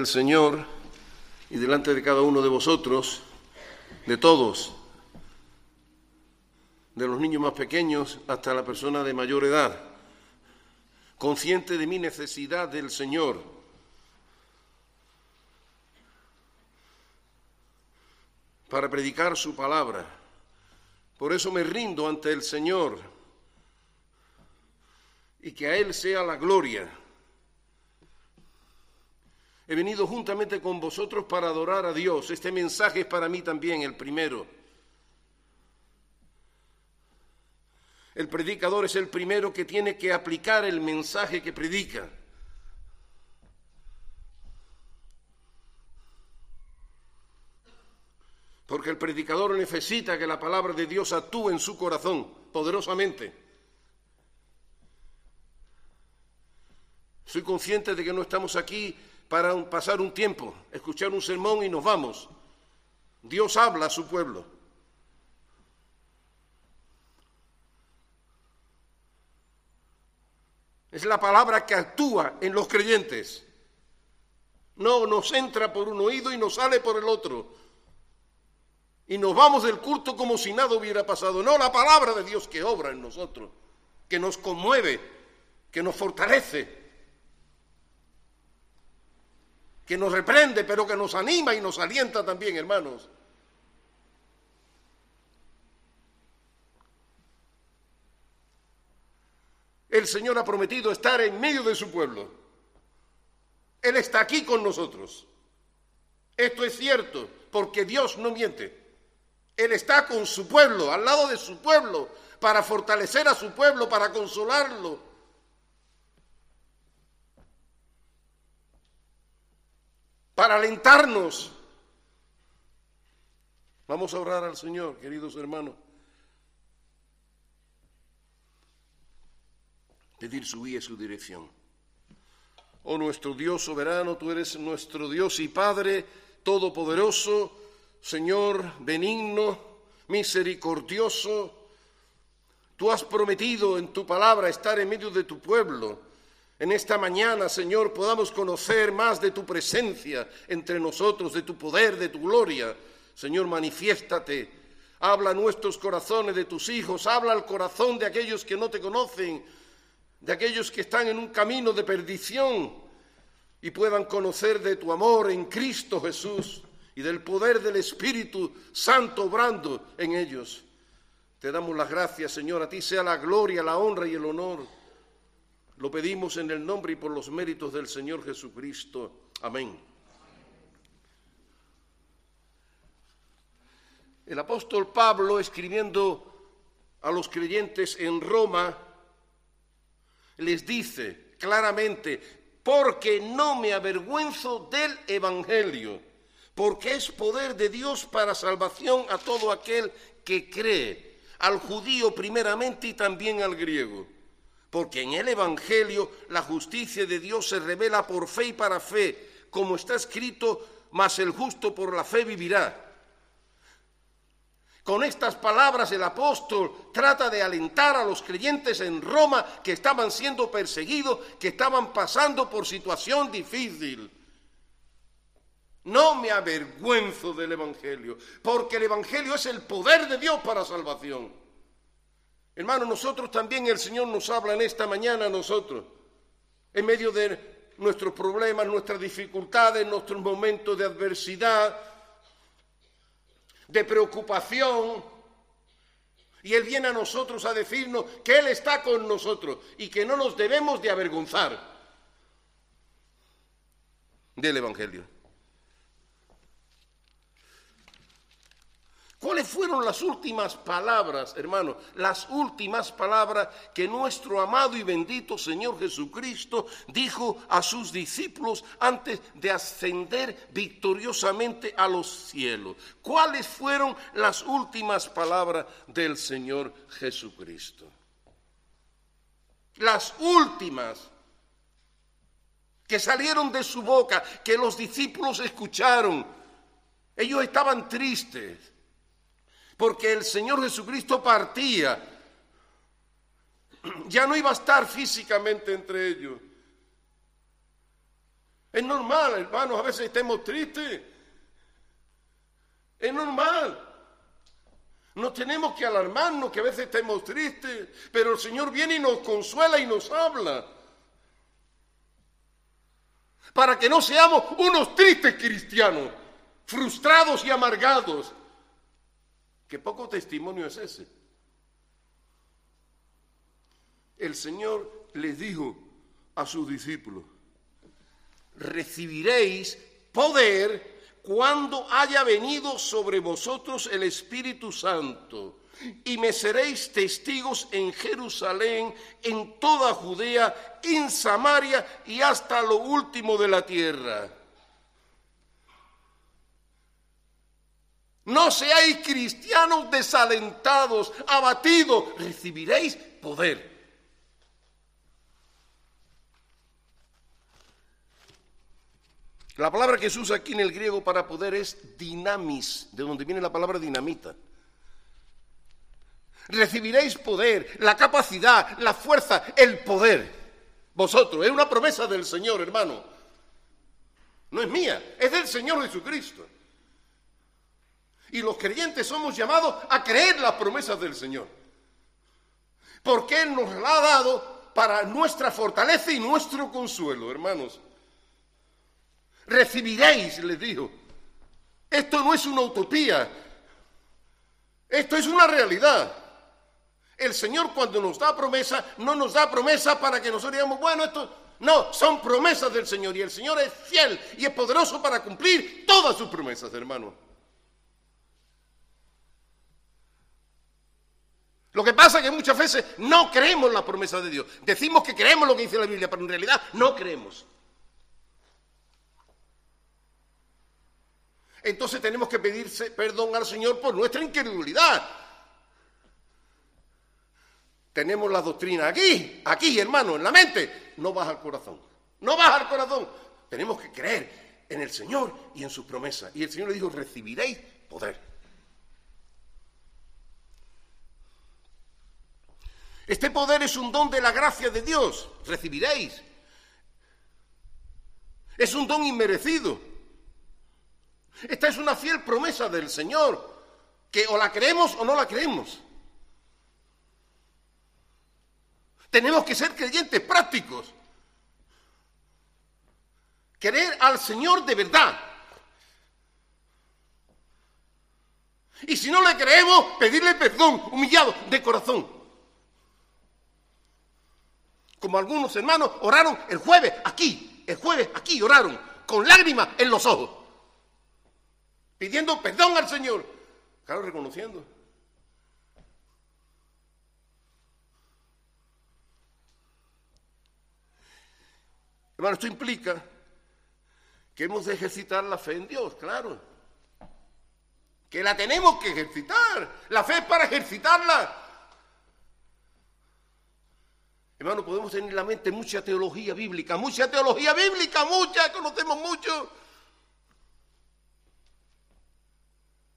el Señor y delante de cada uno de vosotros, de todos, de los niños más pequeños hasta la persona de mayor edad, consciente de mi necesidad del Señor. para predicar su palabra. Por eso me rindo ante el Señor y que a Él sea la gloria. He venido juntamente con vosotros para adorar a Dios. Este mensaje es para mí también el primero. El predicador es el primero que tiene que aplicar el mensaje que predica. Porque el predicador necesita que la palabra de Dios actúe en su corazón poderosamente. Soy consciente de que no estamos aquí para pasar un tiempo, escuchar un sermón y nos vamos. Dios habla a su pueblo. Es la palabra que actúa en los creyentes. No nos entra por un oído y nos sale por el otro. Y nos vamos del culto como si nada hubiera pasado. No, la palabra de Dios que obra en nosotros, que nos conmueve, que nos fortalece, que nos reprende, pero que nos anima y nos alienta también, hermanos. El Señor ha prometido estar en medio de su pueblo. Él está aquí con nosotros. Esto es cierto, porque Dios no miente. Él está con su pueblo, al lado de su pueblo, para fortalecer a su pueblo, para consolarlo, para alentarnos. Vamos a orar al Señor, queridos hermanos. Pedir su guía y su dirección. Oh nuestro Dios soberano, tú eres nuestro Dios y Padre todopoderoso, Señor benigno, misericordioso. Tú has prometido en tu palabra estar en medio de tu pueblo en esta mañana, Señor, podamos conocer más de tu presencia entre nosotros, de tu poder, de tu gloria. Señor, manifiéstate. Habla a nuestros corazones de tus hijos, habla al corazón de aquellos que no te conocen, de aquellos que están en un camino de perdición y puedan conocer de tu amor en Cristo Jesús y del poder del Espíritu Santo obrando en ellos. Te damos las gracias, Señor, a ti sea la gloria, la honra y el honor. Lo pedimos en el nombre y por los méritos del Señor Jesucristo. Amén. El apóstol Pablo, escribiendo a los creyentes en Roma, les dice claramente, porque no me avergüenzo del Evangelio, porque es poder de Dios para salvación a todo aquel que cree, al judío primeramente y también al griego porque en el Evangelio la justicia de Dios se revela por fe y para fe, como está escrito, mas el justo por la fe vivirá. Con estas palabras el apóstol trata de alentar a los creyentes en Roma que estaban siendo perseguidos, que estaban pasando por situación difícil. No me avergüenzo del Evangelio, porque el Evangelio es el poder de Dios para salvación. Hermano, nosotros también el Señor nos habla en esta mañana a nosotros, en medio de nuestros problemas, nuestras dificultades, nuestros momentos de adversidad, de preocupación. Y Él viene a nosotros a decirnos que Él está con nosotros y que no nos debemos de avergonzar del Evangelio. ¿Cuáles fueron las últimas palabras, hermano? Las últimas palabras que nuestro amado y bendito Señor Jesucristo dijo a sus discípulos antes de ascender victoriosamente a los cielos. ¿Cuáles fueron las últimas palabras del Señor Jesucristo? Las últimas que salieron de su boca, que los discípulos escucharon. Ellos estaban tristes porque el Señor Jesucristo partía. Ya no iba a estar físicamente entre ellos. Es normal, hermanos, a veces estemos tristes. Es normal. No tenemos que alarmarnos que a veces estemos tristes, pero el Señor viene y nos consuela y nos habla. Para que no seamos unos tristes cristianos, frustrados y amargados. Que poco testimonio es ese. El Señor les dijo a sus discípulos, recibiréis poder cuando haya venido sobre vosotros el Espíritu Santo, y me seréis testigos en Jerusalén, en toda Judea, en Samaria y hasta lo último de la tierra. No seáis cristianos desalentados, abatidos, recibiréis poder. La palabra que se usa aquí en el griego para poder es dinamis, de donde viene la palabra dinamita. Recibiréis poder, la capacidad, la fuerza, el poder. Vosotros, es una promesa del Señor, hermano. No es mía, es del Señor Jesucristo. Y los creyentes somos llamados a creer las promesas del Señor. Porque Él nos la ha dado para nuestra fortaleza y nuestro consuelo, hermanos recibiréis, les dijo. Esto no es una utopía, esto es una realidad. El Señor cuando nos da promesa, no nos da promesa para que nosotros digamos, bueno, esto no, son promesas del Señor y el Señor es fiel y es poderoso para cumplir todas sus promesas, hermano. Lo que pasa es que muchas veces no creemos la promesa de Dios. Decimos que creemos lo que dice la Biblia, pero en realidad no creemos. entonces tenemos que pedirse perdón al Señor por nuestra incredulidad. Tenemos la doctrina aquí, aquí, hermano, en la mente. No baja al corazón. No baja al corazón. Tenemos que creer en el Señor y en sus promesas. Y el Señor le dijo, recibiréis poder. Este poder es un don de la gracia de Dios. Recibiréis. Es un don inmerecido. Esta es una fiel promesa del Señor, que o la creemos o no la creemos. Tenemos que ser creyentes prácticos. Querer al Señor de verdad. Y si no le creemos, pedirle perdón, humillado, de corazón. Como algunos hermanos oraron el jueves aquí, el jueves aquí oraron, con lágrimas en los ojos pidiendo perdón al Señor. Claro, reconociendo. Hermano, esto implica que hemos de ejercitar la fe en Dios, claro. Que la tenemos que ejercitar. La fe es para ejercitarla. Hermano, podemos tener en la mente mucha teología bíblica, mucha teología bíblica, mucha, conocemos mucho.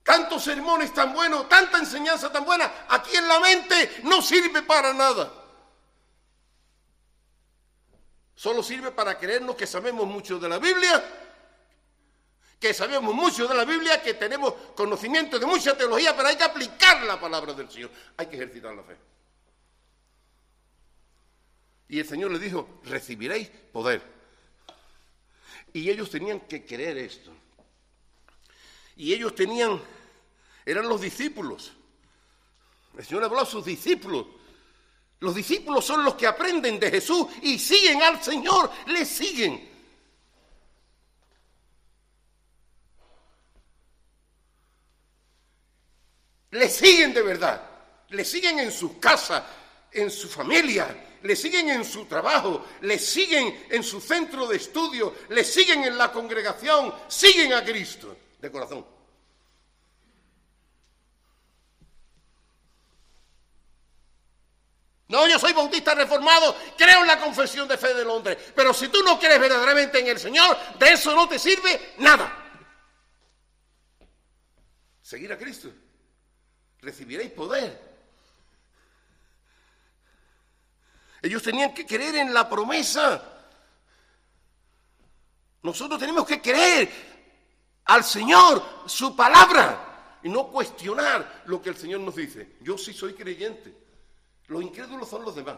tantos sermones tan buenos, tanta enseñanza tan buena, aquí en la mente no sirve para nada. Solo sirve para creernos que sabemos mucho de la Biblia, que sabemos mucho de la Biblia, que tenemos conocimiento de mucha teología, pero hay que aplicar la palabra del Señor, hay que ejercitar la fe. Y el Señor le dijo, recibiréis poder. Y ellos tenían que creer esto. Y ellos tenían, eran los discípulos. El Señor habló a sus discípulos. Los discípulos son los que aprenden de Jesús y siguen al Señor, le siguen. Le siguen de verdad, le siguen en su casa, en su familia, le siguen en su trabajo, le siguen en su centro de estudio, le siguen en la congregación, siguen a Cristo de corazón. No, yo soy bautista reformado, creo en la confesión de fe de Londres, pero si tú no crees verdaderamente en el Señor, de eso no te sirve nada. Seguir a Cristo, recibiréis poder. Ellos tenían que creer en la promesa Nosotros tenemos que creer al Señor, su palabra, y no cuestionar lo que el Señor nos dice. Yo sí soy creyente. Los incrédulos son los demás.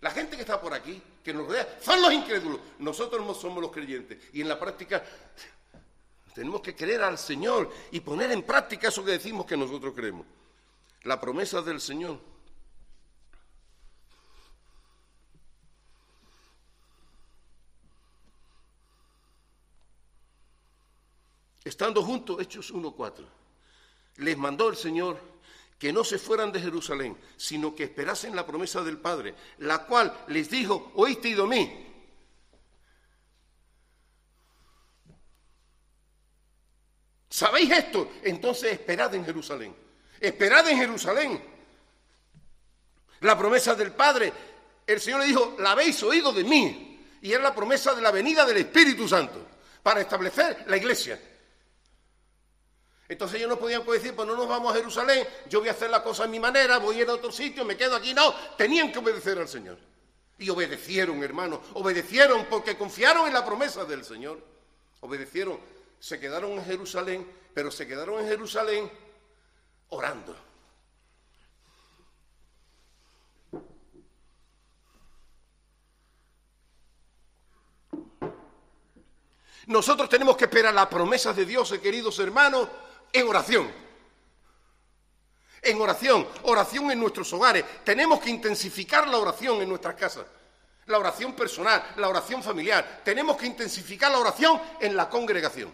La gente que está por aquí, que nos rodea, son los incrédulos. Nosotros no somos los creyentes. Y en la práctica tenemos que creer al Señor y poner en práctica eso que decimos que nosotros creemos. La promesa del Señor. Estando juntos, Hechos 1.4, les mandó el Señor que no se fueran de Jerusalén, sino que esperasen la promesa del Padre, la cual les dijo, oíste y mí. ¿Sabéis esto? Entonces esperad en Jerusalén. Esperad en Jerusalén. La promesa del Padre, el Señor le dijo, la habéis oído de mí. Y es la promesa de la venida del Espíritu Santo para establecer la iglesia. Entonces ellos no podían decir, pues no nos vamos a Jerusalén, yo voy a hacer la cosa a mi manera, voy a ir a otro sitio, me quedo aquí. No, tenían que obedecer al Señor. Y obedecieron, hermanos, obedecieron porque confiaron en la promesa del Señor. Obedecieron, se quedaron en Jerusalén, pero se quedaron en Jerusalén orando. Nosotros tenemos que esperar las promesas de Dios, queridos hermanos, en oración. En oración, oración en nuestros hogares. Tenemos que intensificar la oración en nuestras casas. La oración personal, la oración familiar. Tenemos que intensificar la oración en la congregación.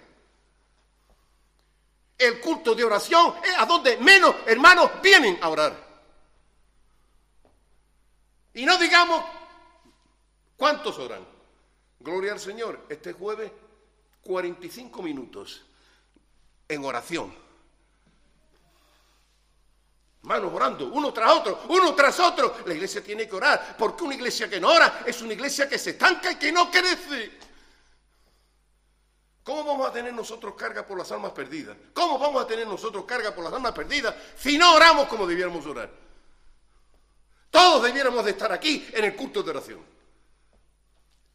El culto de oración es a donde menos hermanos vienen a orar. Y no digamos cuántos oran. Gloria al Señor. Este jueves, 45 minutos en oración. Manos orando, uno tras otro, uno tras otro. La iglesia tiene que orar, porque una iglesia que no ora es una iglesia que se estanca y que no crece. ¿Cómo vamos a tener nosotros carga por las almas perdidas? ¿Cómo vamos a tener nosotros carga por las almas perdidas si no oramos como debiéramos orar? Todos debiéramos de estar aquí en el culto de oración.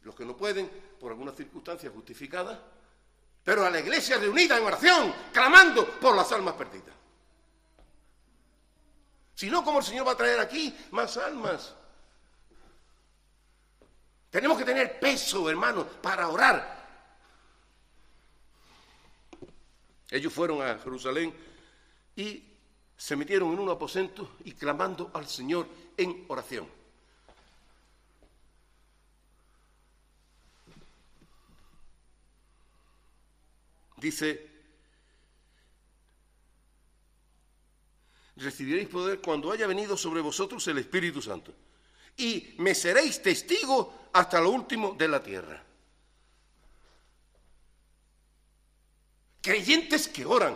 Los que no pueden, por alguna circunstancia justificada, pero a la iglesia reunida en oración, clamando por las almas perdidas. Si no, ¿cómo el Señor va a traer aquí más almas? Tenemos que tener peso, hermano, para orar. Ellos fueron a Jerusalén y se metieron en un aposento y clamando al Señor en oración. Dice, recibiréis poder cuando haya venido sobre vosotros el Espíritu Santo. Y me seréis testigo hasta lo último de la tierra. Creyentes que oran,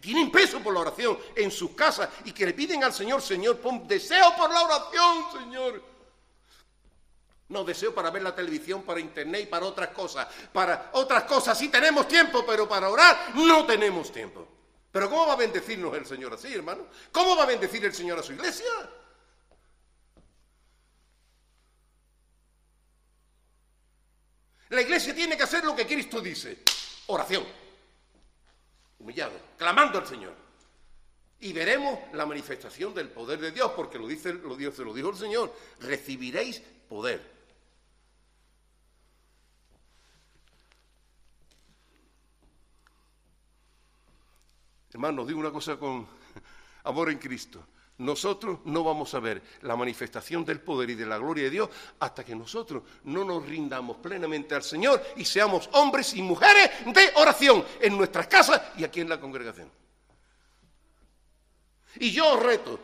tienen peso por la oración en sus casas y que le piden al Señor, Señor, pon deseo por la oración, Señor. No deseo para ver la televisión, para internet y para otras cosas. Para otras cosas sí tenemos tiempo, pero para orar no tenemos tiempo. Pero ¿cómo va a bendecirnos el Señor así, hermano? ¿Cómo va a bendecir el Señor a su iglesia? La iglesia tiene que hacer lo que Cristo dice. Oración. Humillado, clamando al Señor. Y veremos la manifestación del poder de Dios, porque lo dice, lo, Dios, se lo dijo el Señor. Recibiréis poder. Hermanos, digo una cosa con amor en Cristo. Nosotros no vamos a ver la manifestación del poder y de la gloria de Dios hasta que nosotros no nos rindamos plenamente al Señor y seamos hombres y mujeres de oración en nuestras casas y aquí en la congregación. Y yo os reto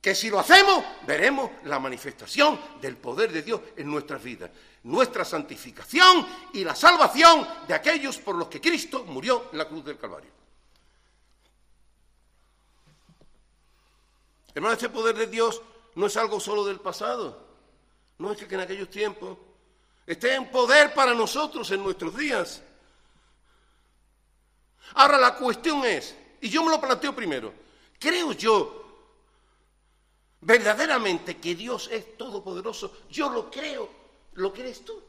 que si lo hacemos, veremos la manifestación del poder de Dios en nuestras vidas, nuestra santificación y la salvación de aquellos por los que Cristo murió en la cruz del Calvario. Hermano, este poder de Dios no es algo solo del pasado. No es que en aquellos tiempos esté en poder para nosotros en nuestros días. Ahora la cuestión es, y yo me lo planteo primero, ¿creo yo verdaderamente que Dios es todopoderoso? Yo lo creo, ¿Lo crees tú?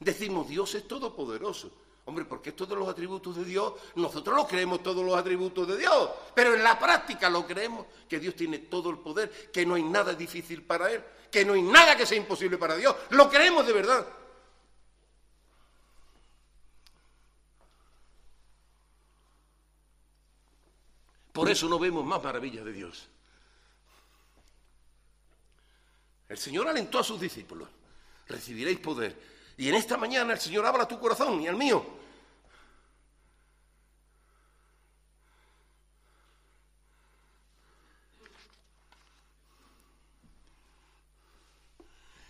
Decimos, Dios es todopoderoso. Hombre, porque todos los atributos de Dios, nosotros no creemos todos los atributos de Dios, pero en la práctica lo creemos, que Dios tiene todo el poder, que no hay nada difícil para Él, que no hay nada que sea imposible para Dios. Lo creemos de verdad. Por eso no vemos más maravillas de Dios. El Señor alentó a sus discípulos, recibiréis poder. Y en esta mañana el Señor habla a tu corazón y al mío.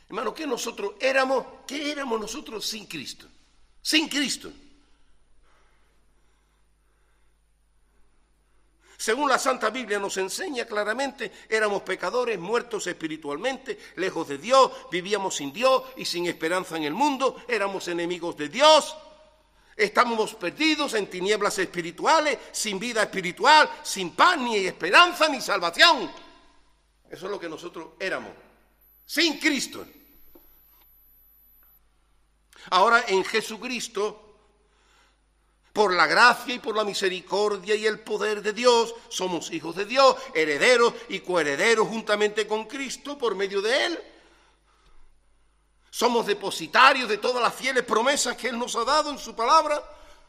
Hermano, ¿qué nosotros éramos? ¿Qué éramos nosotros sin Cristo? Sin Cristo. Según la Santa Biblia nos enseña claramente, éramos pecadores, muertos espiritualmente, lejos de Dios, vivíamos sin Dios y sin esperanza en el mundo, éramos enemigos de Dios, estábamos perdidos en tinieblas espirituales, sin vida espiritual, sin paz, ni esperanza, ni salvación. Eso es lo que nosotros éramos, sin Cristo. Ahora en Jesucristo por la gracia y por la misericordia y el poder de Dios, somos hijos de Dios, herederos y coherederos juntamente con Cristo por medio de Él. Somos depositarios de todas las fieles promesas que Él nos ha dado en su palabra.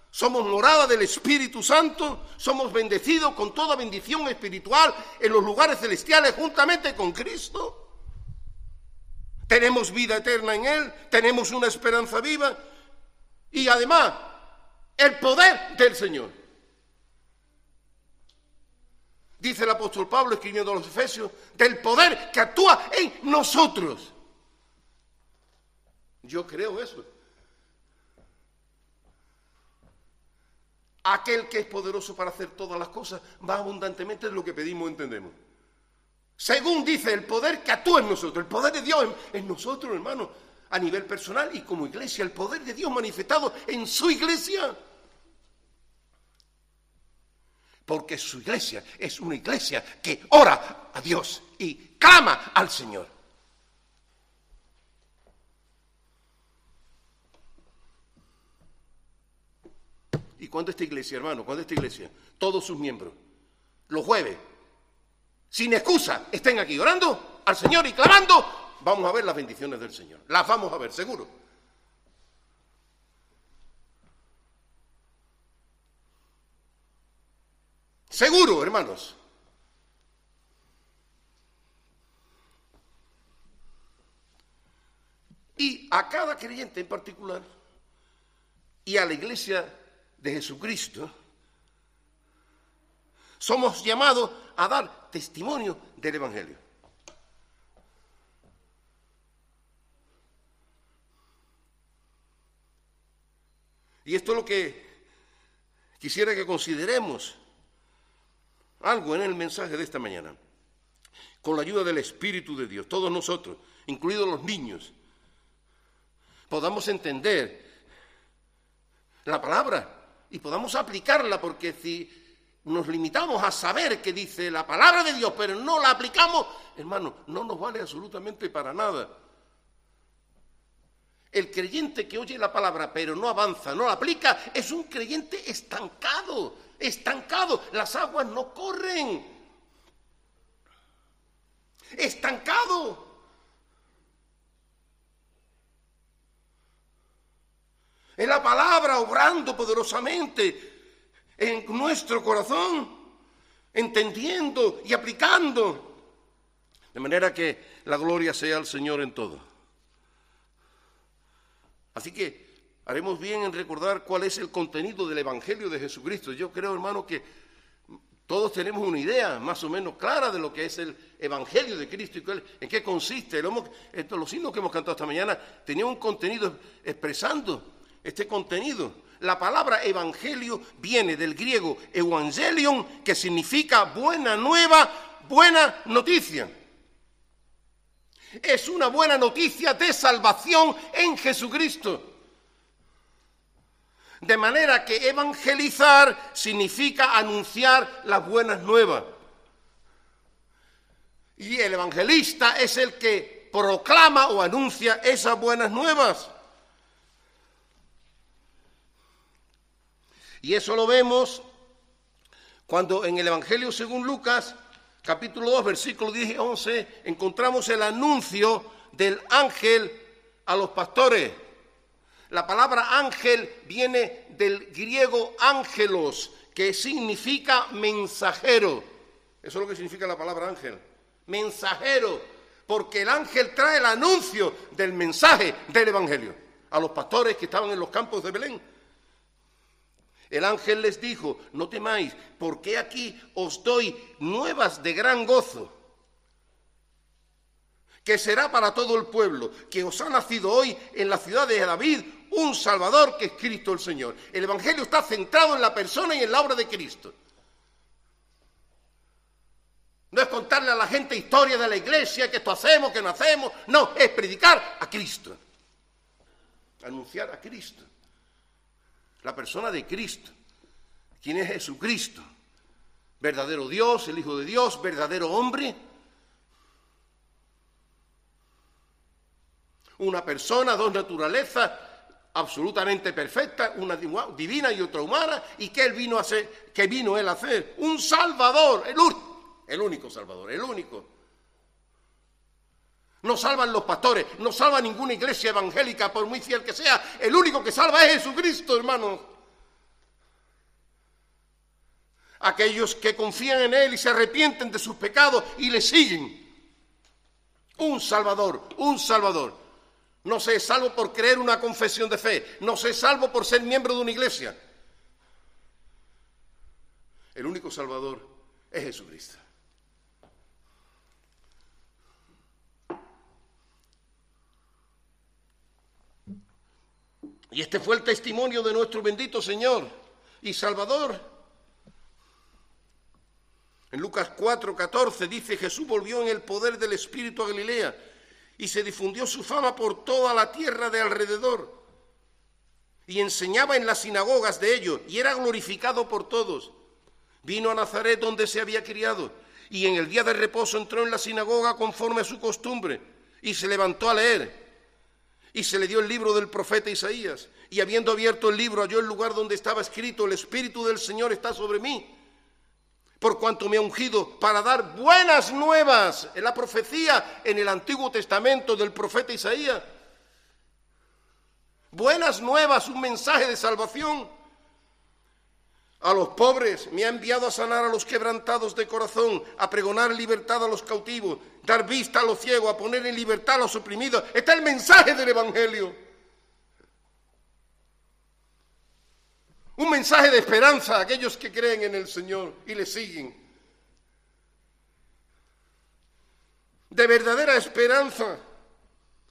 Somos morada del Espíritu Santo. Somos bendecidos con toda bendición espiritual en los lugares celestiales juntamente con Cristo. Tenemos vida eterna en Él. Tenemos una esperanza viva. Y además el poder del Señor. Dice el apóstol Pablo escribiendo a los Efesios, del poder que actúa en nosotros. Yo creo eso. Aquel que es poderoso para hacer todas las cosas va abundantemente de lo que pedimos entendemos. Según dice el poder que actúa en nosotros, el poder de Dios en nosotros, hermano a nivel personal y como iglesia, el poder de Dios manifestado en su iglesia. Porque su iglesia es una iglesia que ora a Dios y clama al Señor. ¿Y cuándo esta iglesia, hermano? ¿Cuándo esta iglesia? Todos sus miembros, los jueves, sin excusa, estén aquí orando al Señor y clamando vamos a ver las bendiciones del Señor. Las vamos a ver, seguro. Seguro, hermanos. Y a cada creyente en particular, y a la iglesia de Jesucristo, somos llamados a dar testimonio del Evangelio. Y esto es lo que quisiera que consideremos algo en el mensaje de esta mañana. Con la ayuda del Espíritu de Dios, todos nosotros, incluidos los niños, podamos entender la palabra y podamos aplicarla, porque si nos limitamos a saber qué dice la palabra de Dios, pero no la aplicamos, hermano, no nos vale absolutamente para nada. El creyente que oye la palabra pero no avanza, no la aplica, es un creyente estancado, estancado. Las aguas no corren. Estancado. Es la palabra obrando poderosamente en nuestro corazón, entendiendo y aplicando. De manera que la gloria sea al Señor en todo. Así que haremos bien en recordar cuál es el contenido del Evangelio de Jesucristo. Yo creo, hermano, que todos tenemos una idea más o menos clara de lo que es el Evangelio de Cristo y en qué consiste. los signos que hemos cantado esta mañana tenían un contenido expresando este contenido. La palabra evangelio viene del griego evangelion, que significa buena nueva, buena noticia es una buena noticia de salvación en Jesucristo. De manera que evangelizar significa anunciar las buenas nuevas. Y el evangelista es el que proclama o anuncia esas buenas nuevas. Y eso lo vemos cuando en el Evangelio según Lucas, capítulo 2, versículo 10 y 11, encontramos el anuncio del ángel a los pastores. La palabra ángel viene del griego ángelos, que significa mensajero. Eso es lo que significa la palabra ángel. Mensajero, porque el ángel trae el anuncio del mensaje del Evangelio a los pastores que estaban en los campos de Belén. El ángel les dijo, no temáis, porque aquí os doy nuevas de gran gozo, que será para todo el pueblo, que os ha nacido hoy en la ciudad de David un Salvador que es Cristo el Señor. El Evangelio está centrado en la persona y en la obra de Cristo. No es contarle a la gente historia de la iglesia, que esto hacemos, que no hacemos. No, es predicar a Cristo. Anunciar a Cristo la persona de Cristo. ¿Quién es Jesucristo? Verdadero Dios, el Hijo de Dios, verdadero hombre. Una persona, dos naturalezas absolutamente perfectas, una divina y otra humana, y que él vino a hacer, que vino él a hacer, un salvador, el, el único salvador, el único. No salvan los pastores, no salva ninguna iglesia evangélica, por muy fiel que sea. El único que salva es Jesucristo, hermanos. Aquellos que confían en Él y se arrepienten de sus pecados y le siguen. Un Salvador, un Salvador. No se salvo por creer una confesión de fe, no se salvo por ser miembro de una iglesia. El único Salvador es Jesucristo. Y este fue el testimonio de nuestro bendito Señor y Salvador. En Lucas 4, 14 dice, Jesús volvió en el poder del Espíritu a Galilea y se difundió su fama por toda la tierra de alrededor. Y enseñaba en las sinagogas de ellos y era glorificado por todos. Vino a Nazaret donde se había criado y en el día de reposo entró en la sinagoga conforme a su costumbre y se levantó a leer y se le dio el libro del profeta Isaías. Y habiendo abierto el libro, halló el lugar donde estaba escrito, el Espíritu del Señor está sobre mí, por cuanto me ha ungido para dar buenas nuevas. En la profecía en el Antiguo Testamento del profeta Isaías. Buenas nuevas, un mensaje de salvación a los pobres, me ha enviado a sanar a los quebrantados de corazón, a pregonar libertad a los cautivos, dar vista a los ciegos, a poner en libertad a los oprimidos. Está el mensaje del Evangelio. Un mensaje de esperanza a aquellos que creen en el Señor y le siguen. De verdadera esperanza.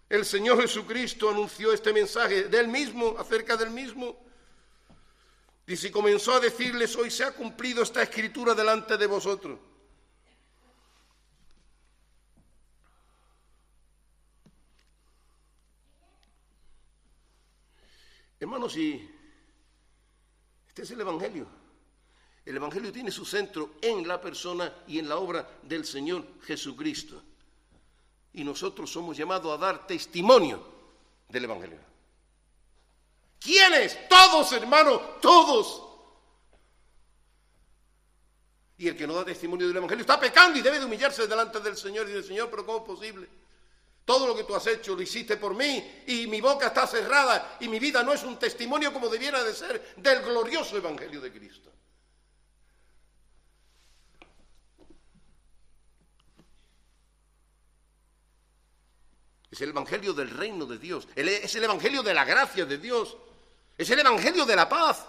El Señor Jesucristo anunció este mensaje del mismo, acerca del mismo. Dice, y comenzó a decirles, hoy se ha cumplido esta escritura delante de vosotros. Hermanos, y este es el Evangelio. El Evangelio tiene su centro en la persona y en la obra del Señor Jesucristo. Y nosotros somos llamados a dar testimonio del Evangelio. ¿Quiénes? Todos, hermanos, todos. Y el que no da testimonio del Evangelio está pecando y debe de humillarse delante del Señor y del Señor, pero ¿cómo es posible? Todo lo que tú has hecho lo hiciste por mí y mi boca está cerrada y mi vida no es un testimonio como debiera de ser del glorioso Evangelio de Cristo. Es el Evangelio del reino de Dios, es el Evangelio de la gracia de Dios. Es el Evangelio de la paz.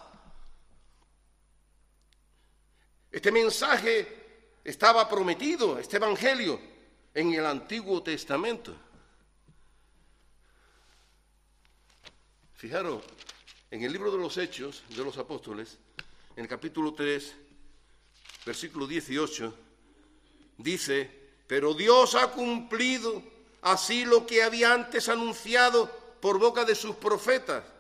Este mensaje estaba prometido, este Evangelio, en el Antiguo Testamento. Fijaros, en el libro de los Hechos de los Apóstoles, en el capítulo 3, versículo 18, dice, pero Dios ha cumplido así lo que había antes anunciado por boca de sus profetas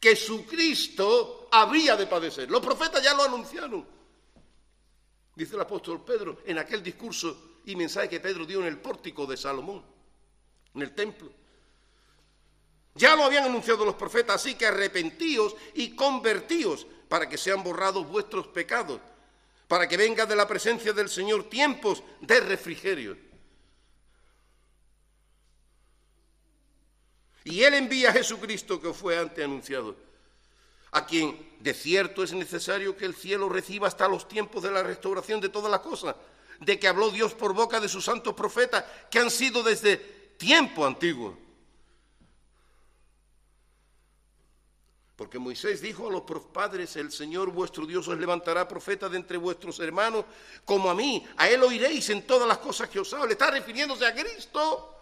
que su Cristo habría de padecer. Los profetas ya lo anunciaron. Dice el apóstol Pedro en aquel discurso y mensaje que Pedro dio en el pórtico de Salomón, en el templo. Ya lo habían anunciado los profetas, así que arrepentíos y convertíos para que sean borrados vuestros pecados, para que venga de la presencia del Señor tiempos de refrigerio. Y Él envía a Jesucristo que fue antes anunciado, a quien de cierto es necesario que el cielo reciba hasta los tiempos de la restauración de todas las cosas, de que habló Dios por boca de sus santos profetas, que han sido desde tiempo antiguo. Porque Moisés dijo a los padres, el Señor vuestro Dios os levantará profeta de entre vuestros hermanos, como a mí, a él oiréis en todas las cosas que os hable. Está refiriéndose a Cristo.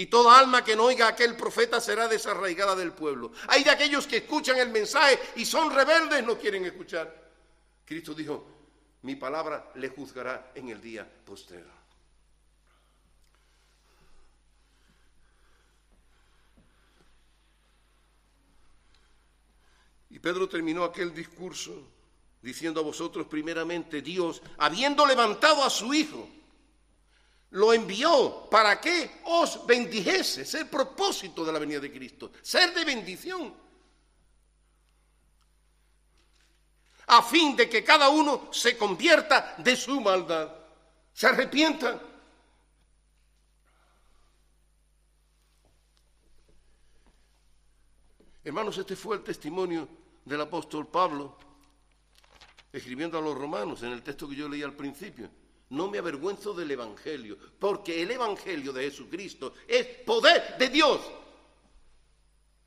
Y toda alma que no oiga a aquel profeta será desarraigada del pueblo. Hay de aquellos que escuchan el mensaje y son rebeldes, no quieren escuchar. Cristo dijo, mi palabra le juzgará en el día postero. Y Pedro terminó aquel discurso diciendo a vosotros primeramente, Dios, habiendo levantado a su Hijo, lo envió. Para que os bendijese, es el propósito de la venida de Cristo, ser de bendición, a fin de que cada uno se convierta de su maldad, se arrepienta. Hermanos, este fue el testimonio del apóstol Pablo, escribiendo a los romanos en el texto que yo leí al principio. No me avergüenzo del Evangelio, porque el Evangelio de Jesucristo es poder de Dios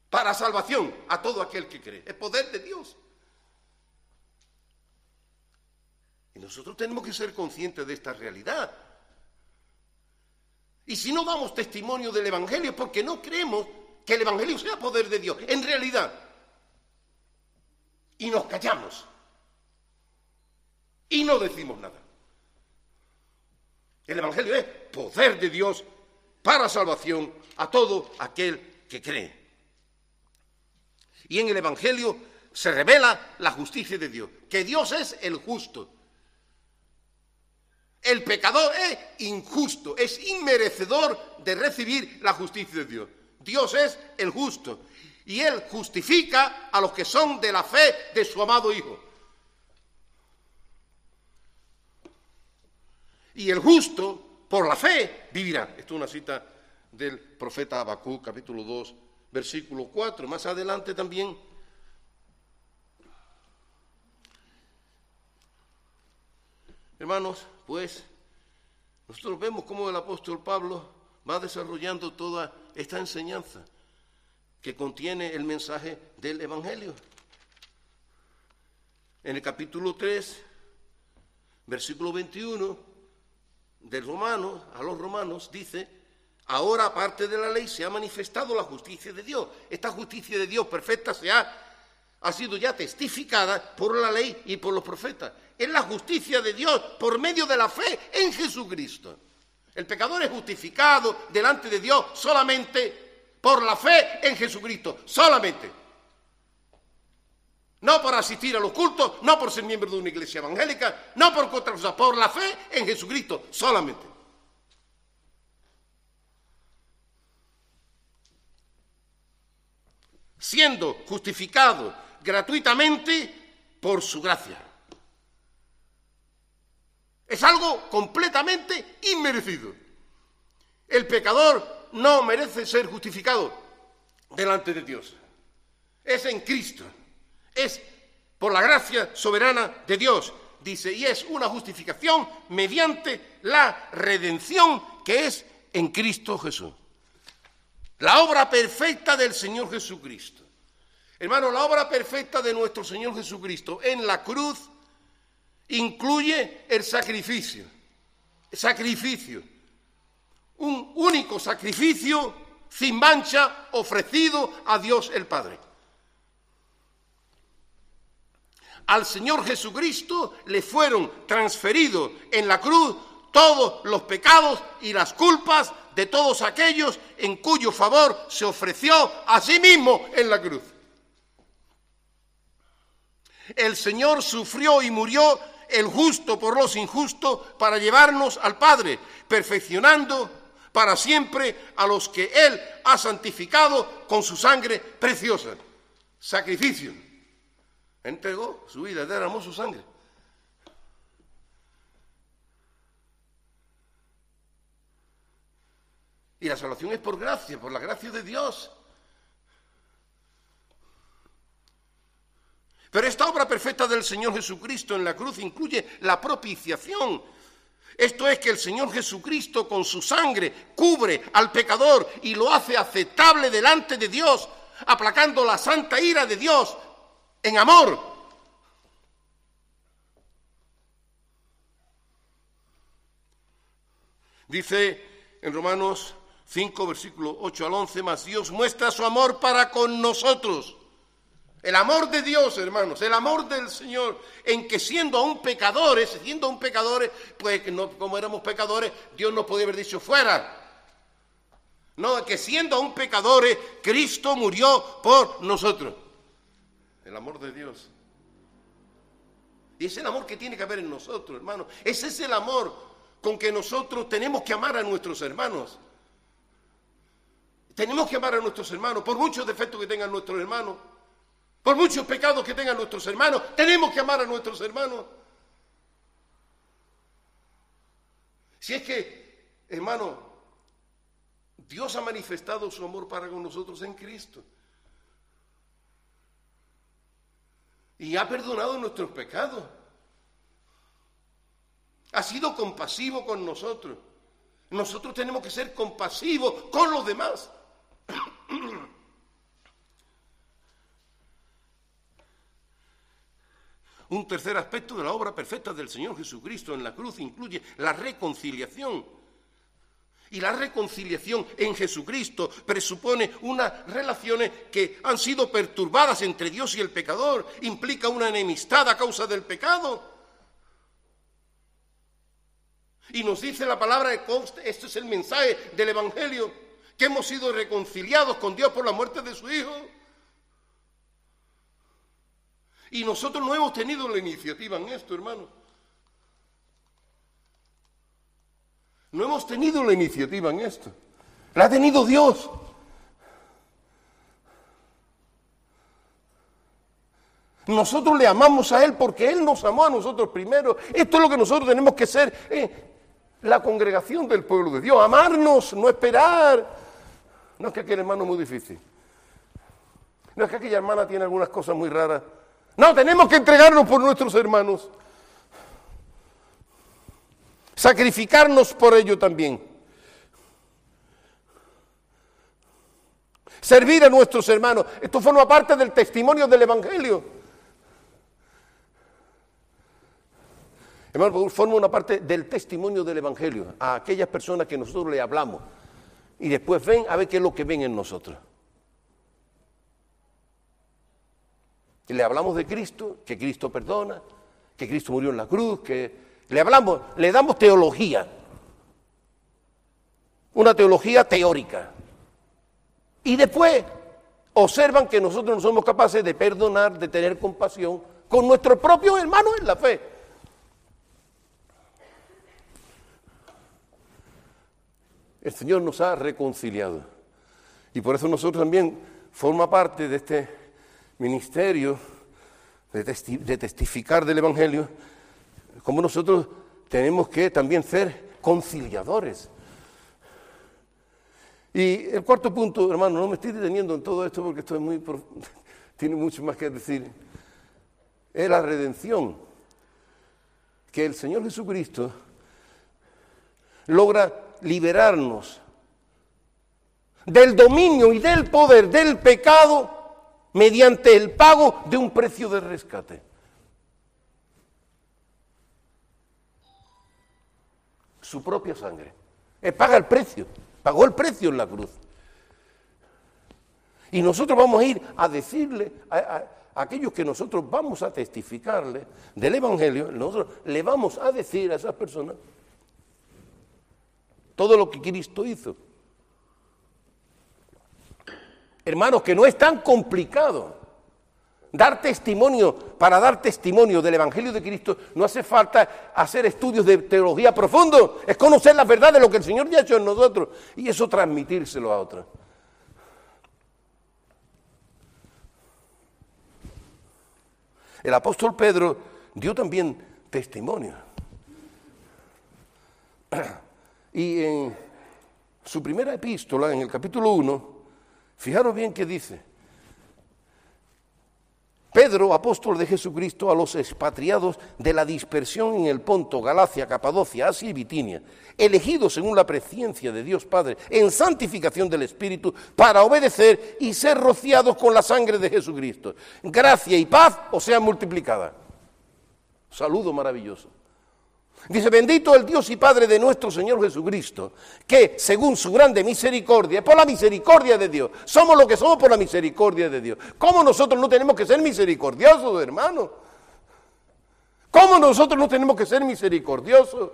para salvación a todo aquel que cree. Es poder de Dios. Y nosotros tenemos que ser conscientes de esta realidad. Y si no damos testimonio del Evangelio es porque no creemos que el Evangelio sea poder de Dios. En realidad, y nos callamos y no decimos nada. El Evangelio es poder de Dios para salvación a todo aquel que cree. Y en el Evangelio se revela la justicia de Dios, que Dios es el justo. El pecador es injusto, es inmerecedor de recibir la justicia de Dios. Dios es el justo y Él justifica a los que son de la fe de su amado Hijo. Y el justo, por la fe, vivirá. Esto es una cita del profeta Habacuc, capítulo 2, versículo 4. Más adelante también. Hermanos, pues nosotros vemos cómo el apóstol Pablo va desarrollando toda esta enseñanza que contiene el mensaje del Evangelio. En el capítulo 3, versículo 21 del Romano, a los romanos, dice, ahora aparte de la ley se ha manifestado la justicia de Dios. Esta justicia de Dios perfecta se ha, ha sido ya testificada por la ley y por los profetas. Es la justicia de Dios por medio de la fe en Jesucristo. El pecador es justificado delante de Dios solamente por la fe en Jesucristo, solamente. No por asistir a los cultos, no por ser miembro de una iglesia evangélica, no por otra cosa, por la fe en Jesucristo, solamente. Siendo justificado gratuitamente por su gracia. Es algo completamente inmerecido. El pecador no merece ser justificado delante de Dios. Es en Cristo. Es por la gracia soberana de Dios, dice, y es una justificación mediante la redención que es en Cristo Jesús. La obra perfecta del Señor Jesucristo. Hermano, la obra perfecta de nuestro Señor Jesucristo en la cruz incluye el sacrificio. Sacrificio un único sacrificio sin mancha ofrecido a Dios el Padre. Al Señor Jesucristo le fueron transferidos en la cruz todos los pecados y las culpas de todos aquellos en cuyo favor se ofreció a sí mismo en la cruz. El Señor sufrió y murió el justo por los injustos para llevarnos al Padre, perfeccionando para siempre a los que Él ha santificado con su sangre preciosa. Sacrificio. Entregó su vida, derramó su sangre. Y la salvación es por gracia, por la gracia de Dios. Pero esta obra perfecta del Señor Jesucristo en la cruz incluye la propiciación. Esto es que el Señor Jesucristo con su sangre cubre al pecador y lo hace aceptable delante de Dios, aplacando la santa ira de Dios en amor. Dice en Romanos 5, versículo 8 al 11, más Dios muestra su amor para con nosotros el amor de Dios, hermanos, el amor del Señor, en que siendo aún pecadores, siendo aún pecadores, pues como éramos pecadores, Dios nos podía haber dicho fuera. No, que siendo aún pecadores, Cristo murió por nosotros. El amor de Dios. Y es el amor que tiene que haber en nosotros, hermanos. Ese es el amor con que nosotros tenemos que amar a nuestros hermanos. Tenemos que amar a nuestros hermanos, por muchos defectos que tengan nuestros hermanos. Por muchos pecados que tengan nuestros hermanos, tenemos que amar a nuestros hermanos. Si es que, hermano, Dios ha manifestado su amor para con nosotros en Cristo. Y ha perdonado nuestros pecados. Ha sido compasivo con nosotros. Nosotros tenemos que ser compasivos con los demás. Un tercer aspecto de la obra perfecta del Señor Jesucristo en la cruz incluye la reconciliación. Y la reconciliación en Jesucristo presupone unas relaciones que han sido perturbadas entre Dios y el pecador, implica una enemistad a causa del pecado. Y nos dice la palabra, este es el mensaje del Evangelio, que hemos sido reconciliados con Dios por la muerte de su Hijo. Y nosotros no hemos tenido la iniciativa en esto, hermano. No hemos tenido la iniciativa en esto. La ha tenido Dios. Nosotros le amamos a Él porque Él nos amó a nosotros primero. Esto es lo que nosotros tenemos que ser. Eh, la congregación del pueblo de Dios. Amarnos, no esperar. No es que aquel hermano es muy difícil. No es que aquella hermana tiene algunas cosas muy raras. No, tenemos que entregarnos por nuestros hermanos. Sacrificarnos por ello también. Servir a nuestros hermanos. Esto forma parte del testimonio del Evangelio. Hermano, forma una parte del testimonio del Evangelio a aquellas personas que nosotros le hablamos y después ven a ver qué es lo que ven en nosotros. Y le hablamos de Cristo, que Cristo perdona, que Cristo murió en la cruz, que le hablamos, le damos teología, una teología teórica. Y después observan que nosotros no somos capaces de perdonar, de tener compasión con nuestros propios hermanos en la fe. El Señor nos ha reconciliado. Y por eso nosotros también forma parte de este ministerio de, testificar del Evangelio, como nosotros tenemos que también ser conciliadores. Y el cuarto punto, hermano, no me estoy deteniendo en todo esto porque esto es muy tiene mucho más que decir, es la redención que el Señor Jesucristo logra liberarnos del dominio y del poder del pecado mediante el pago de un precio de rescate. Su propia sangre. Él paga el precio, pagó el precio en la cruz. Y nosotros vamos a ir a decirle a, aquellos que nosotros vamos a testificarle del Evangelio, nosotros le vamos a decir a esas personas todo lo que Cristo hizo. Hermanos, que no es tan complicado. Dar testimonio, para dar testimonio del Evangelio de Cristo, no hace falta hacer estudios de teología profundo, es conocer la verdad de lo que el Señor ya ha hecho en nosotros y eso transmitírselo a otros. El apóstol Pedro dio también testimonio. Y en su primera epístola, en el capítulo 1, fijaros bien que dice, Pedro, apóstol de Jesucristo, a los expatriados de la dispersión en el Ponto, Galacia, Capadocia, Asia y Bitinia, elegidos según la presciencia de Dios Padre, en santificación del Espíritu, para obedecer y ser rociados con la sangre de Jesucristo. Gracia y paz os sean multiplicadas. Saludo maravilloso. Dice, bendito el Dios y Padre de nuestro Señor Jesucristo, que según su grande misericordia, por la misericordia de Dios, somos lo que somos por la misericordia de Dios. ¿Cómo nosotros no tenemos que ser misericordiosos, hermano? ¿Cómo nosotros no tenemos que ser misericordiosos?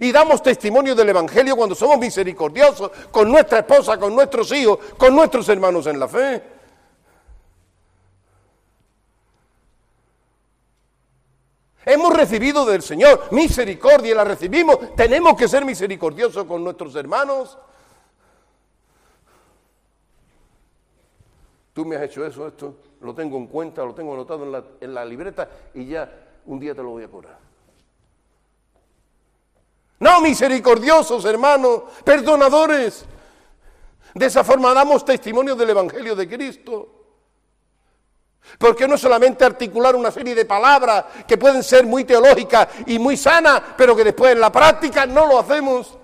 Y damos testimonio del Evangelio cuando somos misericordiosos con nuestra esposa, con nuestros hijos, con nuestros hermanos en la fe. Hemos recibido del Señor misericordia la recibimos. Tenemos que ser misericordiosos con nuestros hermanos. Tú me has hecho eso, esto, lo tengo en cuenta, lo tengo anotado en la, en la libreta y ya un día te lo voy a cobrar. No, misericordiosos hermanos, perdonadores. De esa forma damos testimonio del Evangelio de Cristo. Porque no solamente articular una serie de palabras que pueden ser muy teológicas y muy sanas, pero que después en la práctica no lo hacemos.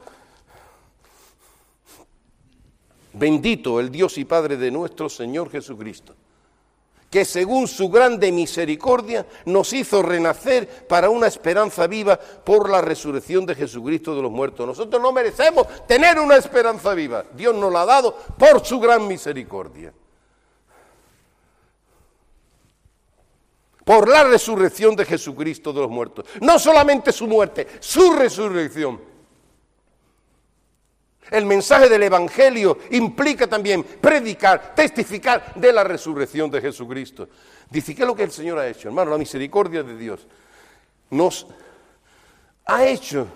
Bendito el Dios y Padre de nuestro Señor Jesucristo, que según su grande misericordia nos hizo renacer para una esperanza viva por la resurrección de Jesucristo de los muertos. Nosotros no merecemos tener una esperanza viva. Dios nos la ha dado por su gran misericordia. Por la resurrección de Jesucristo de los muertos. No solamente su muerte, su resurrección. El mensaje del Evangelio implica también predicar, testificar de la resurrección de Jesucristo. Dice, ¿qué es lo que el Señor ha hecho? Hermano, la misericordia de Dios nos ha hecho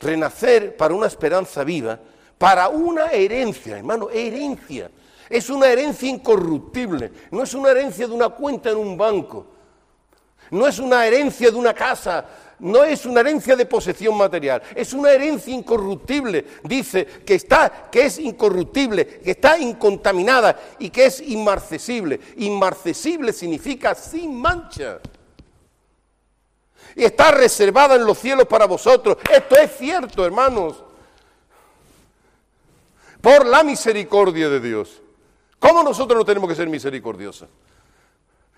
renacer para una esperanza viva, para una herencia, hermano, herencia. Es una herencia incorruptible, no es una herencia de una cuenta en un banco. No es una herencia de una casa, no es una herencia de posesión material, es una herencia incorruptible. Dice que está, que es incorruptible, que está incontaminada y que es inmarcesible. Inmarcesible significa sin mancha. Y está reservada en los cielos para vosotros. Esto es cierto, hermanos. Por la misericordia de Dios. ¿Cómo nosotros no tenemos que ser misericordiosos?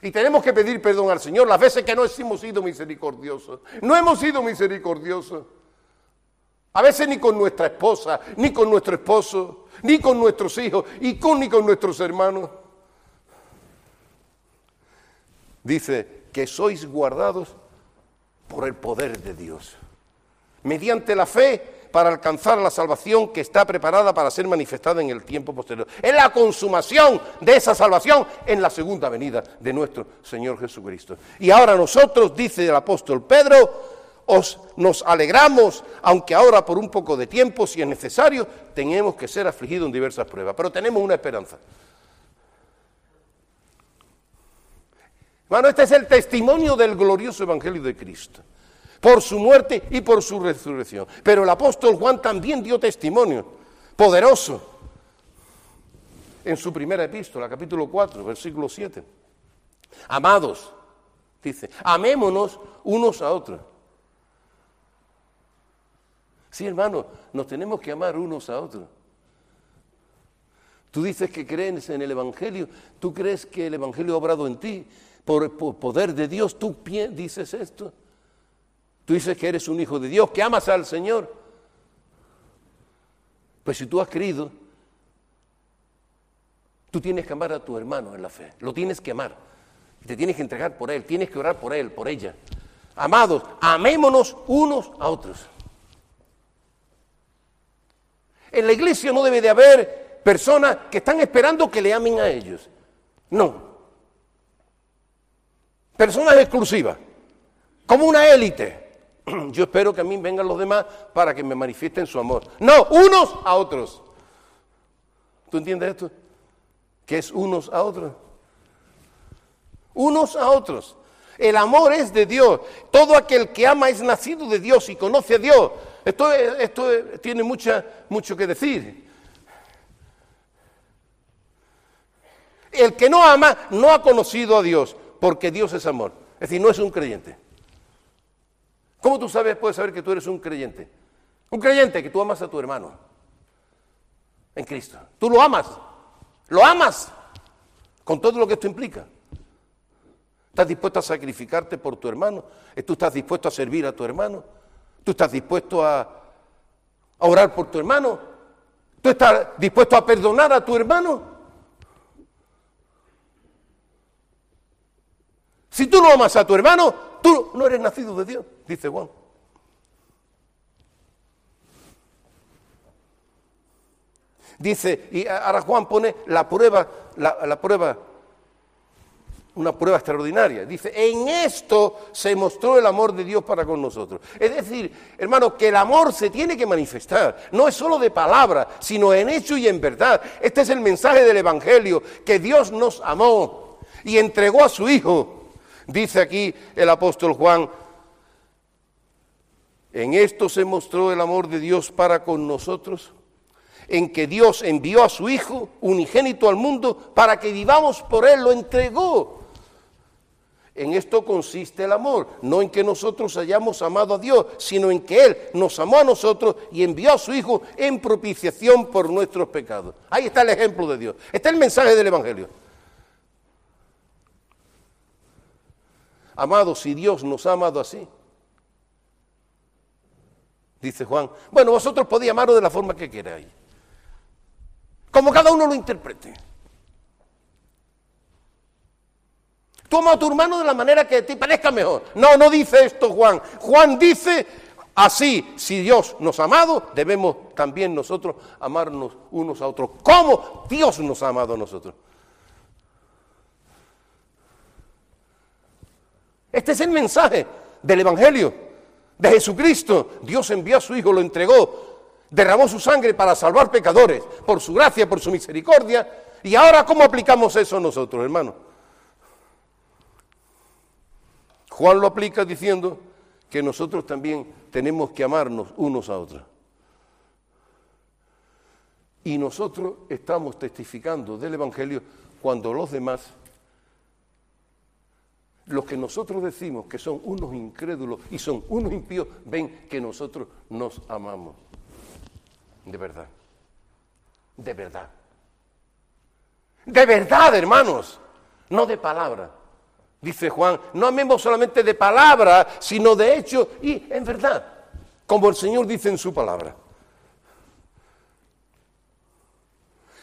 Y tenemos que pedir perdón al Señor las veces que no hemos sido misericordiosos. No hemos sido misericordiosos. A veces ni con nuestra esposa, ni con nuestro esposo, ni con nuestros hijos, y con, ni con nuestros hermanos. Dice que sois guardados por el poder de Dios. Mediante la fe para alcanzar la salvación que está preparada para ser manifestada en el tiempo posterior. Es la consumación de esa salvación en la segunda venida de nuestro Señor Jesucristo. Y ahora nosotros, dice el apóstol Pedro, os, nos alegramos, aunque ahora por un poco de tiempo, si es necesario, tenemos que ser afligidos en diversas pruebas, pero tenemos una esperanza. Bueno, este es el testimonio del glorioso Evangelio de Cristo por su muerte y por su resurrección. Pero el apóstol Juan también dio testimonio poderoso en su primera epístola, capítulo 4, versículo 7. Amados, dice, amémonos unos a otros. Sí, hermano, nos tenemos que amar unos a otros. Tú dices que crees en el Evangelio, tú crees que el Evangelio ha obrado en ti por, el poder de Dios, tú dices esto. Tú dices que eres un hijo de Dios, que amas al Señor. Pues si tú has creído, tú tienes que amar a tu hermano en la fe. Lo tienes que amar. Te tienes que entregar por él, tienes que orar por él, por ella. Amados, amémonos unos a otros. En la iglesia no debe de haber personas que están esperando que le amen a ellos. No. personas exclusivas, como una élite. Yo espero que a mí vengan los demás para que me manifiesten su amor. No, unos a otros. ¿Tú entiendes esto? Que es unos a otros. Unos a otros. El amor es de Dios. Todo aquel que ama es nacido de Dios y conoce a Dios. Esto, esto tiene mucha, mucho que decir. El que no ama no ha conocido a Dios, porque Dios es amor. Es decir, no es un creyente. ¿Cómo tú sabes, puedes saber que tú eres un creyente? Un creyente que tú amas a tu hermano en Cristo. Tú lo amas, lo amas con todo lo que esto implica. ¿Estás dispuesto a sacrificarte por tu hermano? ¿Tú estás dispuesto a servir a tu hermano? ¿Tú estás dispuesto a, a orar por tu hermano? ¿Tú estás dispuesto a perdonar a tu hermano? Si tú no amas a tu hermano, tú no eres nacido de Dios, dice Juan. Dice, y ahora Juan pone la prueba, la, prueba, una prueba extraordinaria. Dice, en esto se mostró el amor de Dios para con nosotros. Es decir, hermano, que el amor se tiene que manifestar. No es solo de palabra, sino en hecho y en verdad. Este es el mensaje del Evangelio, que Dios nos amó y entregó a su Hijo Dice aquí el apóstol Juan, en esto se mostró el amor de Dios para con nosotros, en que Dios envió a su Hijo unigénito al mundo para que vivamos por Él, lo entregó. En esto consiste el amor, no en que nosotros hayamos amado a Dios, sino en que Él nos amó a nosotros y envió a su Hijo en propiciación por nuestros pecados. Ahí está el ejemplo de Dios, está el mensaje del Evangelio. Amados, si Dios nos ha amado así, dice Juan, bueno, vosotros podéis amarlo de la forma que queráis, como cada uno lo interprete. Toma a tu hermano de la manera que te parezca mejor. No, no dice esto Juan. Juan dice así, si Dios nos ha amado, debemos también nosotros amarnos unos a otros. ¿Cómo Dios nos ha amado a nosotros? Este es el mensaje del Evangelio de Jesucristo. Dios envió a su Hijo, lo entregó, derramó su sangre para salvar pecadores, por su gracia, por su misericordia. Y ahora, ¿cómo aplicamos eso nosotros, hermano? Juan lo aplica diciendo que nosotros también tenemos que amarnos unos a otros. Y nosotros estamos testificando del Evangelio cuando los demás los que nosotros decimos que son unos incrédulos y son unos impíos, ven que nosotros nos amamos. De verdad. De verdad. De verdad, hermanos. No de palabra. Dice Juan, no amemos solamente de palabra, sino de hecho y en verdad, como el Señor dice en su palabra.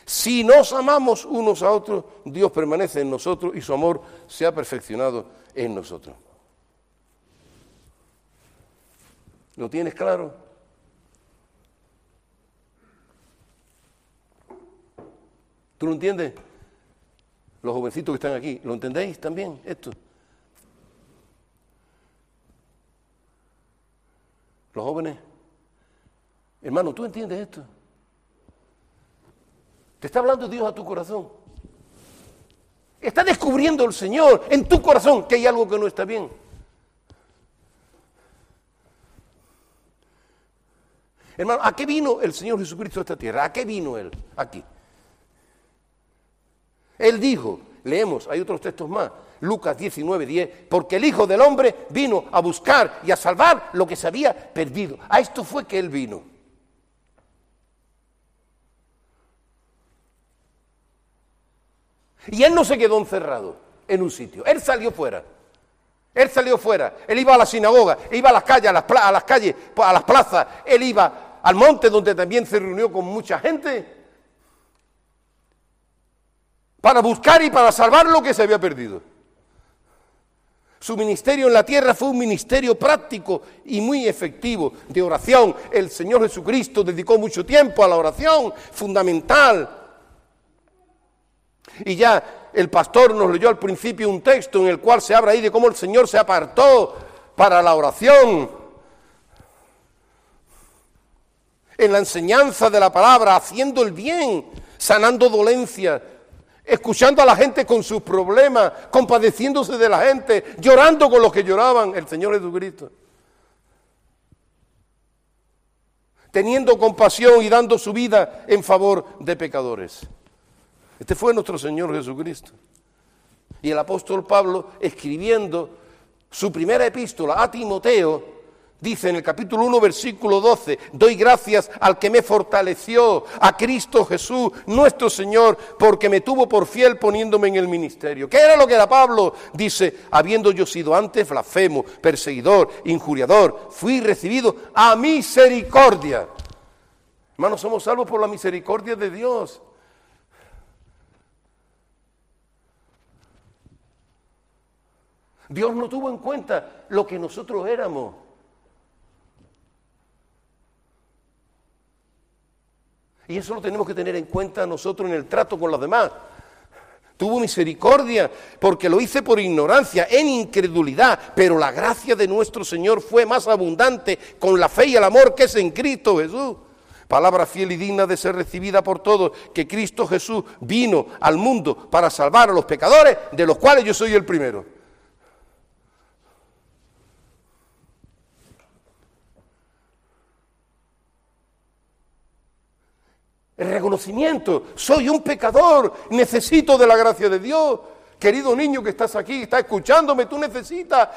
Si nos amamos unos a otros, Dios permanece en nosotros y su amor se ha perfeccionado en nosotros. ¿Lo tienes claro? ¿Tú lo entiendes? Los jovencitos que están aquí, ¿lo entendéis también esto? Los jóvenes, hermano, ¿tú entiendes esto? Está hablando Dios a tu corazón. Está descubriendo el Señor en tu corazón que hay algo que no está bien. Hermano, ¿a qué vino el Señor Jesucristo a esta tierra? ¿A qué vino Él aquí? Él dijo, leemos, hay otros textos más, Lucas 19, 10, porque el Hijo del Hombre vino a buscar y a salvar lo que se había perdido. A esto fue que Él vino. Y él no se quedó encerrado en un sitio, él salió fuera. Él salió fuera, él iba a la sinagoga, iba a las calles, a a las calles, a las plazas, él iba al monte donde también se reunió con mucha gente para buscar y para salvar lo que se había perdido. Su ministerio en la tierra fue un ministerio práctico y muy efectivo de oración. El Señor Jesucristo dedicó mucho tiempo a la oración, fundamental Y ya el pastor nos leyó al principio un texto en el cual se habla ahí de cómo el Señor se apartó para la oración, en la enseñanza de la palabra, haciendo el bien, sanando dolencias, escuchando a la gente con sus problemas, compadeciéndose de la gente, llorando con los que lloraban, el Señor Jesucristo. Teniendo compasión y dando su vida en favor de pecadores. Este fue nuestro Señor Jesucristo. Y el apóstol Pablo, escribiendo su primera epístola a Timoteo, Dice en el capítulo 1, versículo 12, doy gracias al que me fortaleció, a Cristo Jesús, nuestro Señor, porque me tuvo por fiel poniéndome en el ministerio. ¿Qué era lo que era Pablo? Dice, habiendo yo sido antes blasfemo, perseguidor, injuriador, fui recibido a misericordia. Hermanos, somos salvos por la misericordia de Dios. Dios no tuvo en cuenta lo que nosotros éramos. Y eso lo tenemos que tener en cuenta nosotros en el trato con los demás. Tuvo misericordia porque lo hice por ignorancia, en incredulidad, pero la gracia de nuestro Señor fue más abundante con la fe y el amor que es en Cristo Jesús. Palabra fiel y digna de ser recibida por todos, que Cristo Jesús vino al mundo para salvar a los pecadores, de los cuales yo soy el primero. El reconocimiento, soy un pecador, necesito de la gracia de Dios. Querido niño que estás aquí, estás escuchándome, tú necesitas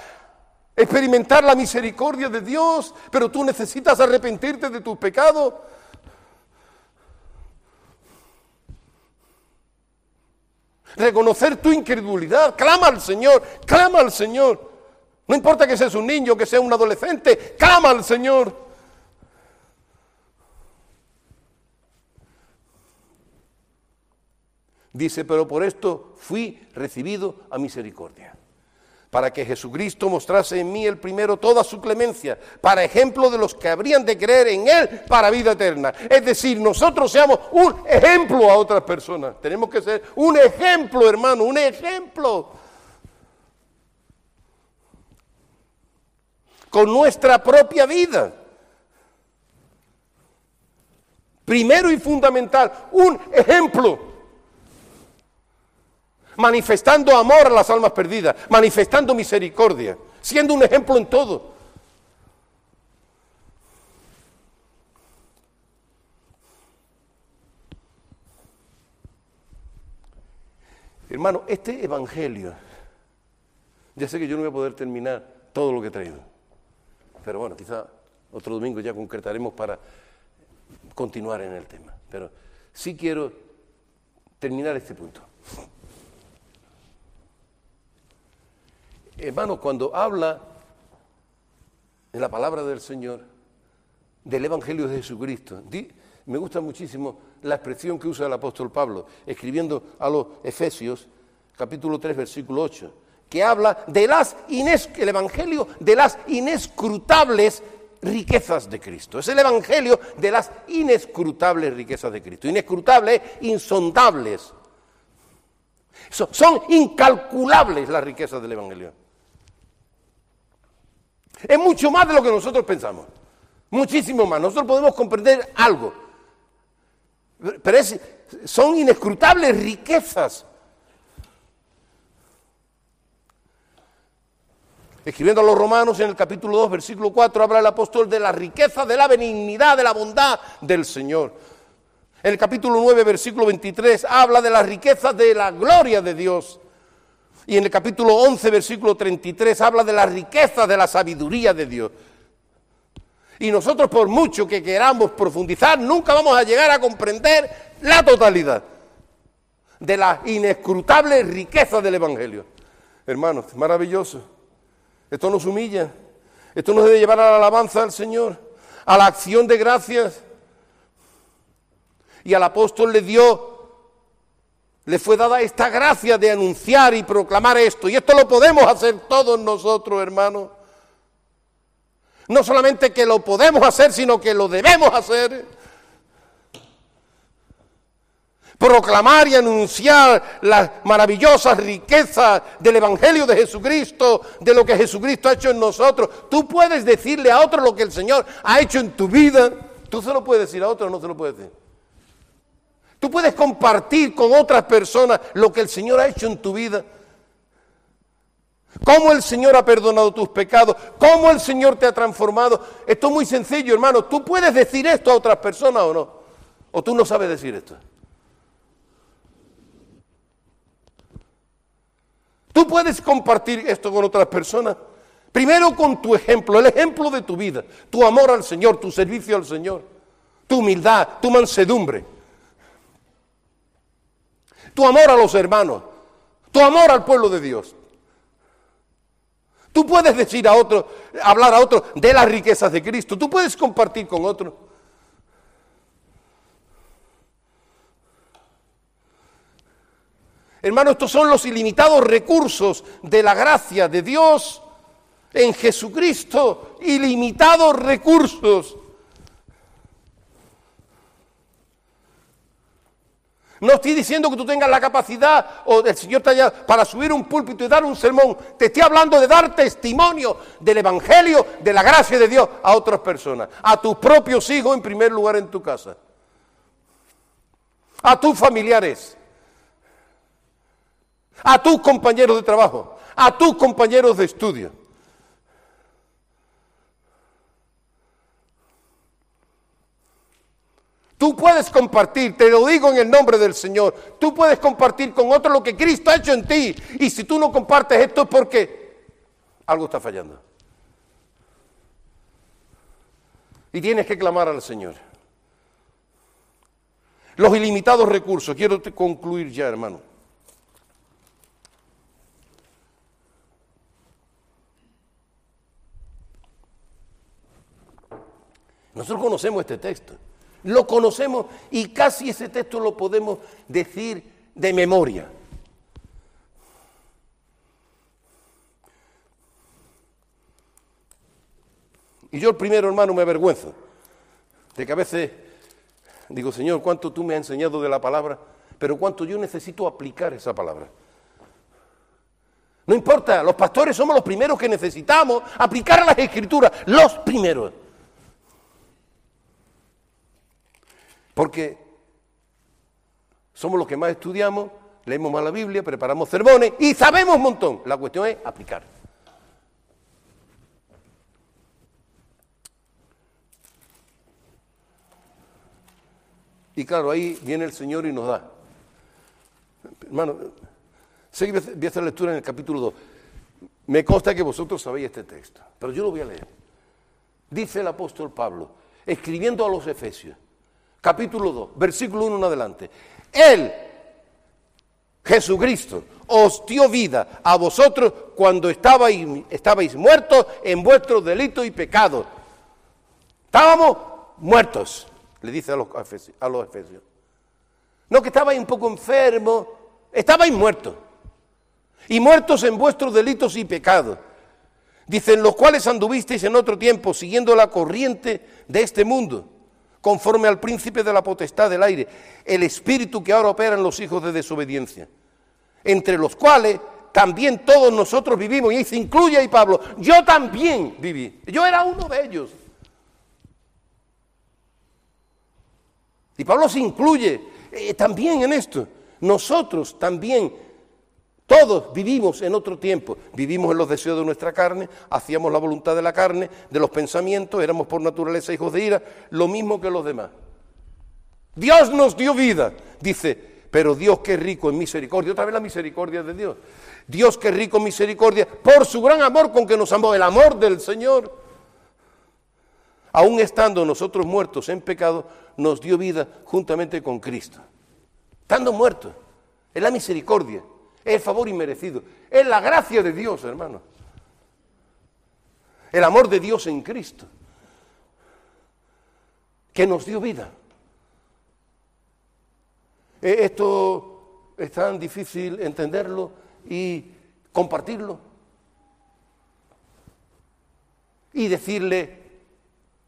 experimentar la misericordia de Dios, pero tú necesitas arrepentirte de tus pecados. Reconocer tu incredulidad, clama al Señor, clama al Señor. No importa que seas un niño, que seas un adolescente, clama al Señor. Dice, pero por esto fui recibido a misericordia, para que Jesucristo mostrase en mí el primero toda su clemencia, para ejemplo de los que habrían de creer en Él para vida eterna. Es decir, nosotros seamos un ejemplo a otras personas. Tenemos que ser un ejemplo, hermano, un ejemplo. Con nuestra propia vida. Primero y fundamental, un ejemplo manifestando amor a las almas perdidas, manifestando misericordia, siendo un ejemplo en todo. Hermano, este Evangelio, ya sé que yo no voy a poder terminar todo lo que he traído, pero bueno, quizá otro domingo ya concretaremos para continuar en el tema, pero sí quiero terminar este punto. Hermano, cuando habla en la palabra del Señor del Evangelio de Jesucristo, me gusta muchísimo la expresión que usa el apóstol Pablo, escribiendo a los Efesios, capítulo 3, versículo 8, que habla de las el Evangelio de las inescrutables riquezas de Cristo. Es el Evangelio de las inescrutables riquezas de Cristo. Inescrutables, insondables. Son incalculables las riquezas del Evangelio. Es mucho más de lo que nosotros pensamos. Muchísimo más. Nosotros podemos comprender algo. Pero son inescrutables riquezas. Escribiendo a los romanos en el capítulo 2, versículo 4, habla el apóstol de la riqueza, de la benignidad, de la bondad del Señor. En el capítulo 9, versículo 23, habla de la riqueza de la gloria de Dios. Y en el capítulo 11, versículo 33, habla de la riqueza de la sabiduría de Dios. Y nosotros, por mucho que queramos profundizar, nunca vamos a llegar a comprender la totalidad de la inescrutable riqueza del Evangelio. Hermanos, maravilloso. Esto nos humilla. Esto nos debe llevar a la alabanza al Señor, a la acción de gracias. Y al apóstol le dio le fue dada esta gracia de anunciar y proclamar esto. Y esto lo podemos hacer todos nosotros, hermanos. No solamente que lo podemos hacer, sino que lo debemos hacer. proclamar y anunciar las maravillosas riquezas del Evangelio de Jesucristo, de lo que Jesucristo ha hecho en nosotros. Tú puedes decirle a otro lo que el Señor ha hecho en tu vida. Tú se lo puedes decir a otro o no se lo puedes decir. Tú puedes compartir con otras personas lo que el Señor ha hecho en tu vida. Cómo el Señor ha perdonado tus pecados, cómo el Señor te ha transformado. Esto es muy sencillo, hermano. Tú puedes decir esto a otras personas o no. O tú no sabes decir esto. Tú puedes compartir esto con otras personas. Primero con tu ejemplo, el ejemplo de tu vida, tu amor al Señor, tu servicio al Señor, tu humildad, tu mansedumbre, tu amor a los hermanos, tu amor al pueblo de Dios. Tú puedes decir a otro, hablar a otro de las riquezas de Cristo. Tú puedes compartir con otro. Hermano, estos son los ilimitados recursos de la gracia de Dios en Jesucristo. Ilimitados recursos. No estoy diciendo que tú tengas la capacidad o el Señor te haya para subir un púlpito y dar un sermón. Te estoy hablando de dar testimonio del Evangelio, de la gracia de Dios a otras personas. A tus propios hijos en primer lugar en tu casa. A tus familiares. A tus compañeros de trabajo. A tus compañeros de estudio. Tú puedes compartir, te lo digo en el nombre del Señor, tú puedes compartir con otro lo que Cristo ha hecho en ti. Y si tú no compartes esto es porque algo está fallando. Y tienes que clamar al Señor. Los ilimitados recursos, quiero concluir ya, hermano. Nosotros conocemos este texto. Lo conocemos y casi ese texto lo podemos decir de memoria. Y yo el primero, hermano, me avergüenzo de que a veces digo, Señor, cuánto tú me has enseñado de la palabra, pero cuánto yo necesito aplicar esa palabra. No importa, los pastores somos los primeros que necesitamos aplicar a las escrituras, los primeros. Porque somos los que más estudiamos, leemos más la Biblia, preparamos sermones y sabemos un montón. La cuestión es aplicar. Y claro, ahí viene el Señor y nos da. Hermano, sé que voy a hacer lectura en el capítulo 2. Me consta que vosotros sabéis este texto, pero yo lo voy a leer. Dice el apóstol Pablo, escribiendo a los Efesios, capítulo 2, versículo 1 en adelante. Él, Jesucristo, os dio vida a vosotros cuando estabais, estabais muertos en vuestros delitos y pecados. Estábamos muertos, le dice a los, a los efesios. No que estabais un poco enfermos, estabais muertos. Y muertos en vuestros delitos y pecados. Dicen los cuales anduvisteis en otro tiempo siguiendo la corriente de este mundo conforme al príncipe de la potestad del aire, el espíritu que ahora opera en los hijos de desobediencia, entre los cuales también todos nosotros vivimos, y se incluye ahí Pablo, yo también viví, yo era uno de ellos. Y Pablo se incluye eh, también en esto, nosotros también todos vivimos en otro tiempo, vivimos en los deseos de nuestra carne, hacíamos la voluntad de la carne, de los pensamientos, éramos por naturaleza hijos de ira, lo mismo que los demás. Dios nos dio vida, dice, pero Dios que rico en misericordia, otra vez la misericordia de Dios. Dios que rico en misericordia, por su gran amor con que nos amó, el amor del Señor. Aún estando nosotros muertos en pecado, nos dio vida juntamente con Cristo. Estando muertos, es la misericordia. Es el favor inmerecido. Es la gracia de Dios, hermano. El amor de Dios en Cristo. Que nos dio vida. Eh, esto es tan difícil entenderlo y compartirlo. Y decirle,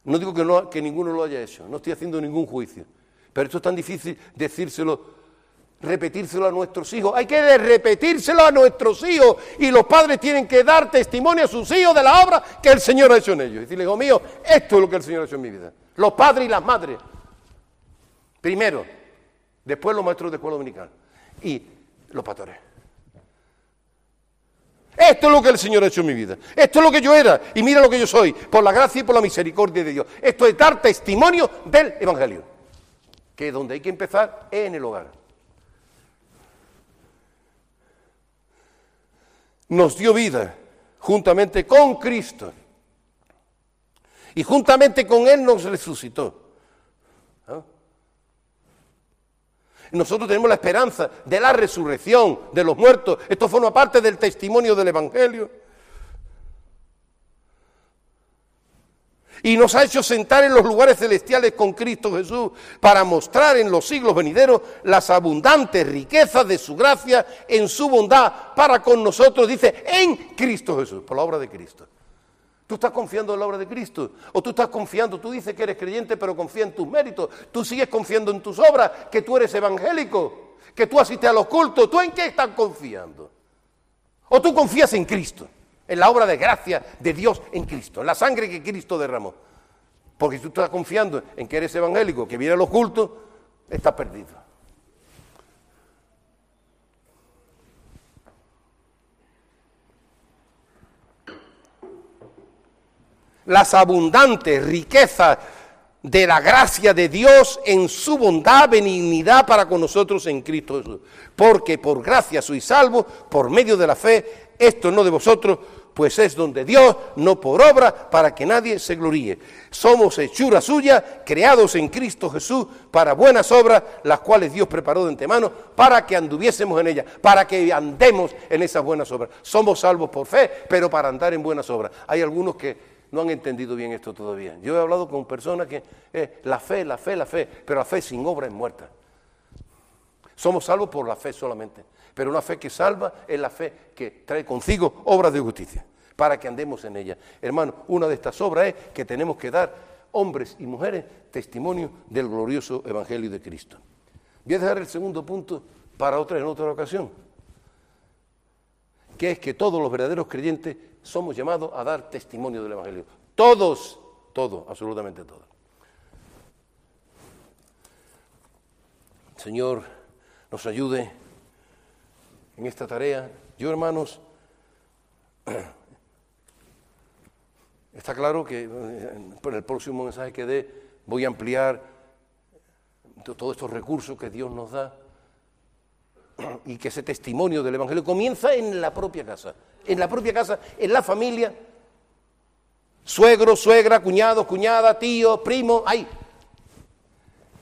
no digo que ninguno lo haya hecho, no estoy haciendo ningún juicio, pero esto es tan difícil decírselo repetírselo a nuestros hijos. Hay que repetírselo a nuestros hijos. Y los padres tienen que dar testimonio a sus hijos de la obra que el Señor ha hecho en ellos. Y decirle, hijo mío, esto es lo que el Señor ha hecho en mi vida. Los padres y las madres. Primero. Después los maestros de escuela dominical. Y los pastores. Esto es lo que el Señor ha hecho en mi vida. Esto es lo que yo era. Y mira lo que yo soy. Por la gracia y por la misericordia de Dios. Esto es dar testimonio del Evangelio. Que es donde hay que empezar en el hogar. Nos dio vida juntamente con Cristo. Y juntamente con Él nos resucitó. Nosotros tenemos la esperanza de la resurrección de los muertos. Esto forma parte del testimonio del Evangelio. Y nos ha hecho sentar en los lugares celestiales con Cristo Jesús para mostrar en los siglos venideros las abundantes riquezas de su gracia en su bondad para con nosotros, dice, en Cristo Jesús, por la obra de Cristo. ¿Tú estás confiando en la obra de Cristo? ¿O tú estás confiando, tú dices que eres creyente, pero confía en tus méritos? ¿Tú sigues confiando en tus obras, que tú eres evangélico, que tú asistes a los cultos? ¿Tú en qué estás confiando? ¿O tú confías en Cristo, en la obra de gracia de Dios en Cristo, en la sangre que Cristo derramó? Porque si tú estás confiando en que eres evangélico, que viene los cultos, estás perdido. las abundantes riquezas de la gracia de Dios en su bondad, benignidad para con nosotros en Cristo Jesús. Porque por gracia sois salvos, por medio de la fe, esto no de vosotros, pues es donde Dios, no por obra, para que nadie se gloríe. Somos hechura suya, creados en Cristo Jesús para buenas obras, las cuales Dios preparó de antemano para que anduviésemos en ellas, para que andemos en esas buenas obras. Somos salvos por fe, pero para andar en buenas obras. Hay algunos que no han entendido bien esto todavía. Yo he hablado con personas que eh, la fe, la fe, la fe, pero la fe sin obra es muerta. Somos salvos por la fe solamente, pero una fe que salva es la fe que trae consigo obras de justicia, para que andemos en ella. Hermano, una de estas obras es que tenemos que dar, hombres y mujeres, testimonio del glorioso Evangelio de Cristo. Voy a dejar el segundo punto para otra en otra ocasión, que es que todos los verdaderos creyentes somos llamados a dar testimonio del Evangelio. Todos, todos, absolutamente todos. Señor, nos ayude en esta tarea. Yo, hermanos, está claro que eh, por el próximo mensaje que dé voy a ampliar todos estos recursos que Dios nos da y que ese testimonio del Evangelio comienza en la propia casa en la propia casa, en la familia, suegro, suegra, cuñado, cuñada, tío, primo, ahí.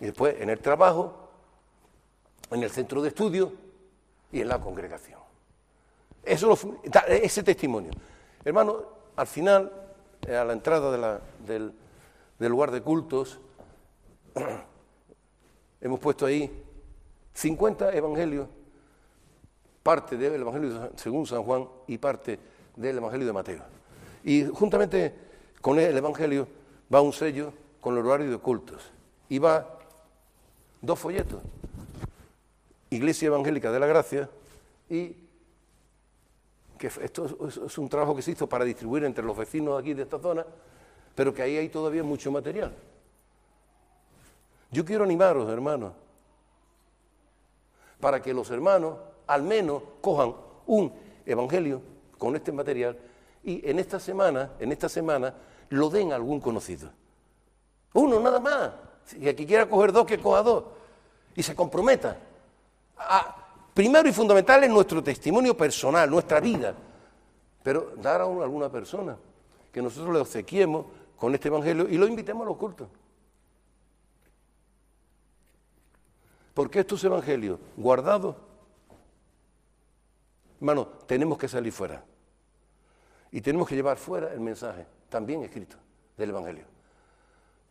Y después en el trabajo, en el centro de estudio y en la congregación. Eso ese testimonio. Hermano, al final, eh, a la entrada del, del lugar de cultos, hemos puesto ahí 50 evangelios parte del Evangelio según San Juan y parte del Evangelio de Mateo. Y juntamente con el Evangelio va un sello con el horario de cultos y va dos folletos, Iglesia Evangélica de la Gracia y que esto es un trabajo que se hizo para distribuir entre los vecinos aquí de esta zona, pero que ahí hay todavía mucho material. Yo quiero animaros, hermanos, para que los hermanos al menos cojan un evangelio con este material y en esta semana, en esta semana, lo den a algún conocido. Uno nada más. Si el que quiera coger dos, que coja dos. Y se comprometa. Primero y fundamental es nuestro testimonio personal, nuestra vida. Pero dar a alguna persona que nosotros le obsequiemos con este evangelio y lo invitemos a los cultos. Porque estos evangelios guardados Hermano, tenemos que salir fuera. Y tenemos que llevar fuera el mensaje, también escrito, del Evangelio.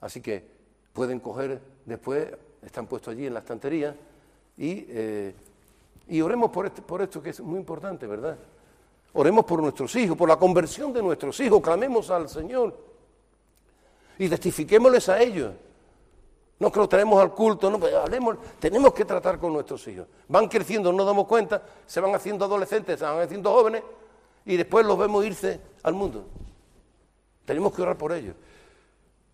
Así que pueden coger después, están puestos allí en la estantería, y, eh, y oremos por, este, por esto que es muy importante, ¿verdad? Oremos por nuestros hijos, por la conversión de nuestros hijos, clamemos al Señor y testifiquémosles a ellos No que lo tenemos al culto, no, pues hablemos, tenemos que tratar con nuestros hijos. Van creciendo, no damos cuenta, se van haciendo adolescentes, se van haciendo jóvenes y después los vemos irse al mundo. Tenemos que orar por ellos.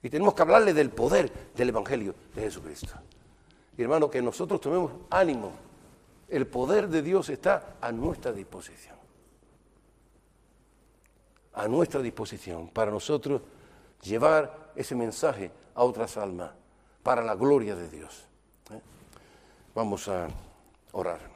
Y tenemos que hablarle del poder del Evangelio de Jesucristo. Y hermano, que nosotros tomemos ánimo. El poder de Dios está a nuestra disposición. A nuestra disposición para nosotros llevar ese mensaje a otras almas para la gloria de Dios. ¿eh? Vamos a orar.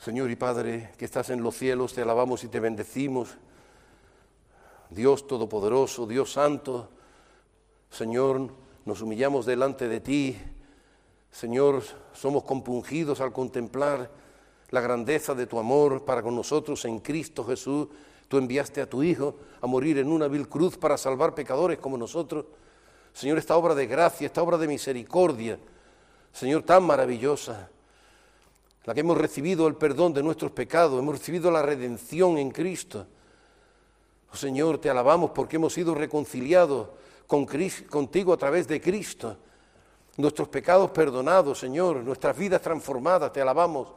Señor y Padre, que estás en los cielos, te alabamos y te bendecimos. Dios Todopoderoso, Dios Santo, Señor, nos humillamos delante de ti. Señor, somos compungidos al contemplar la grandeza de tu amor para con nosotros en Cristo Jesús. Tú enviaste a tu Hijo a morir en una vil cruz para salvar pecadores como nosotros. Señor, esta obra de gracia, esta obra de misericordia, Señor, tan maravillosa, la que hemos recibido el perdón de nuestros pecados, hemos recibido la redención en Cristo. Oh, Señor, te alabamos porque hemos sido reconciliados con contigo a través de Cristo. Nuestros pecados perdonados, Señor, nuestras vidas transformadas, te alabamos.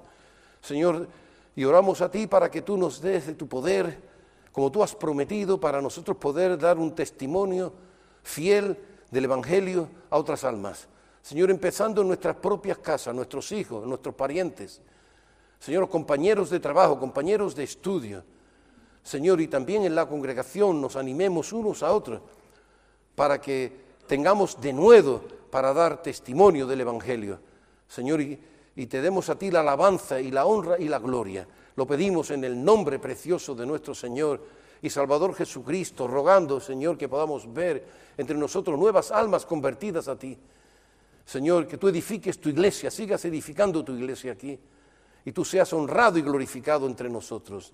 Señor, y oramos a ti para que tú nos des de tu poder, como tú has prometido, para nosotros poder dar un testimonio fiel del Evangelio a otras almas. Señor, empezando en nuestras propias casas, nuestros hijos, nuestros parientes. Señor, compañeros de trabajo, compañeros de estudio. Señor, y también en la congregación nos animemos unos a otros para que tengamos de nuevo para dar testimonio del Evangelio. Señor, y y te demos a ti la alabanza y la honra y la gloria. Lo pedimos en el nombre precioso de nuestro Señor y Salvador Jesucristo, rogando, Señor, que podamos ver entre nosotros nuevas almas convertidas a ti. Señor, que tú edifiques tu iglesia, sigas edificando tu iglesia aquí y tú seas honrado y glorificado entre nosotros.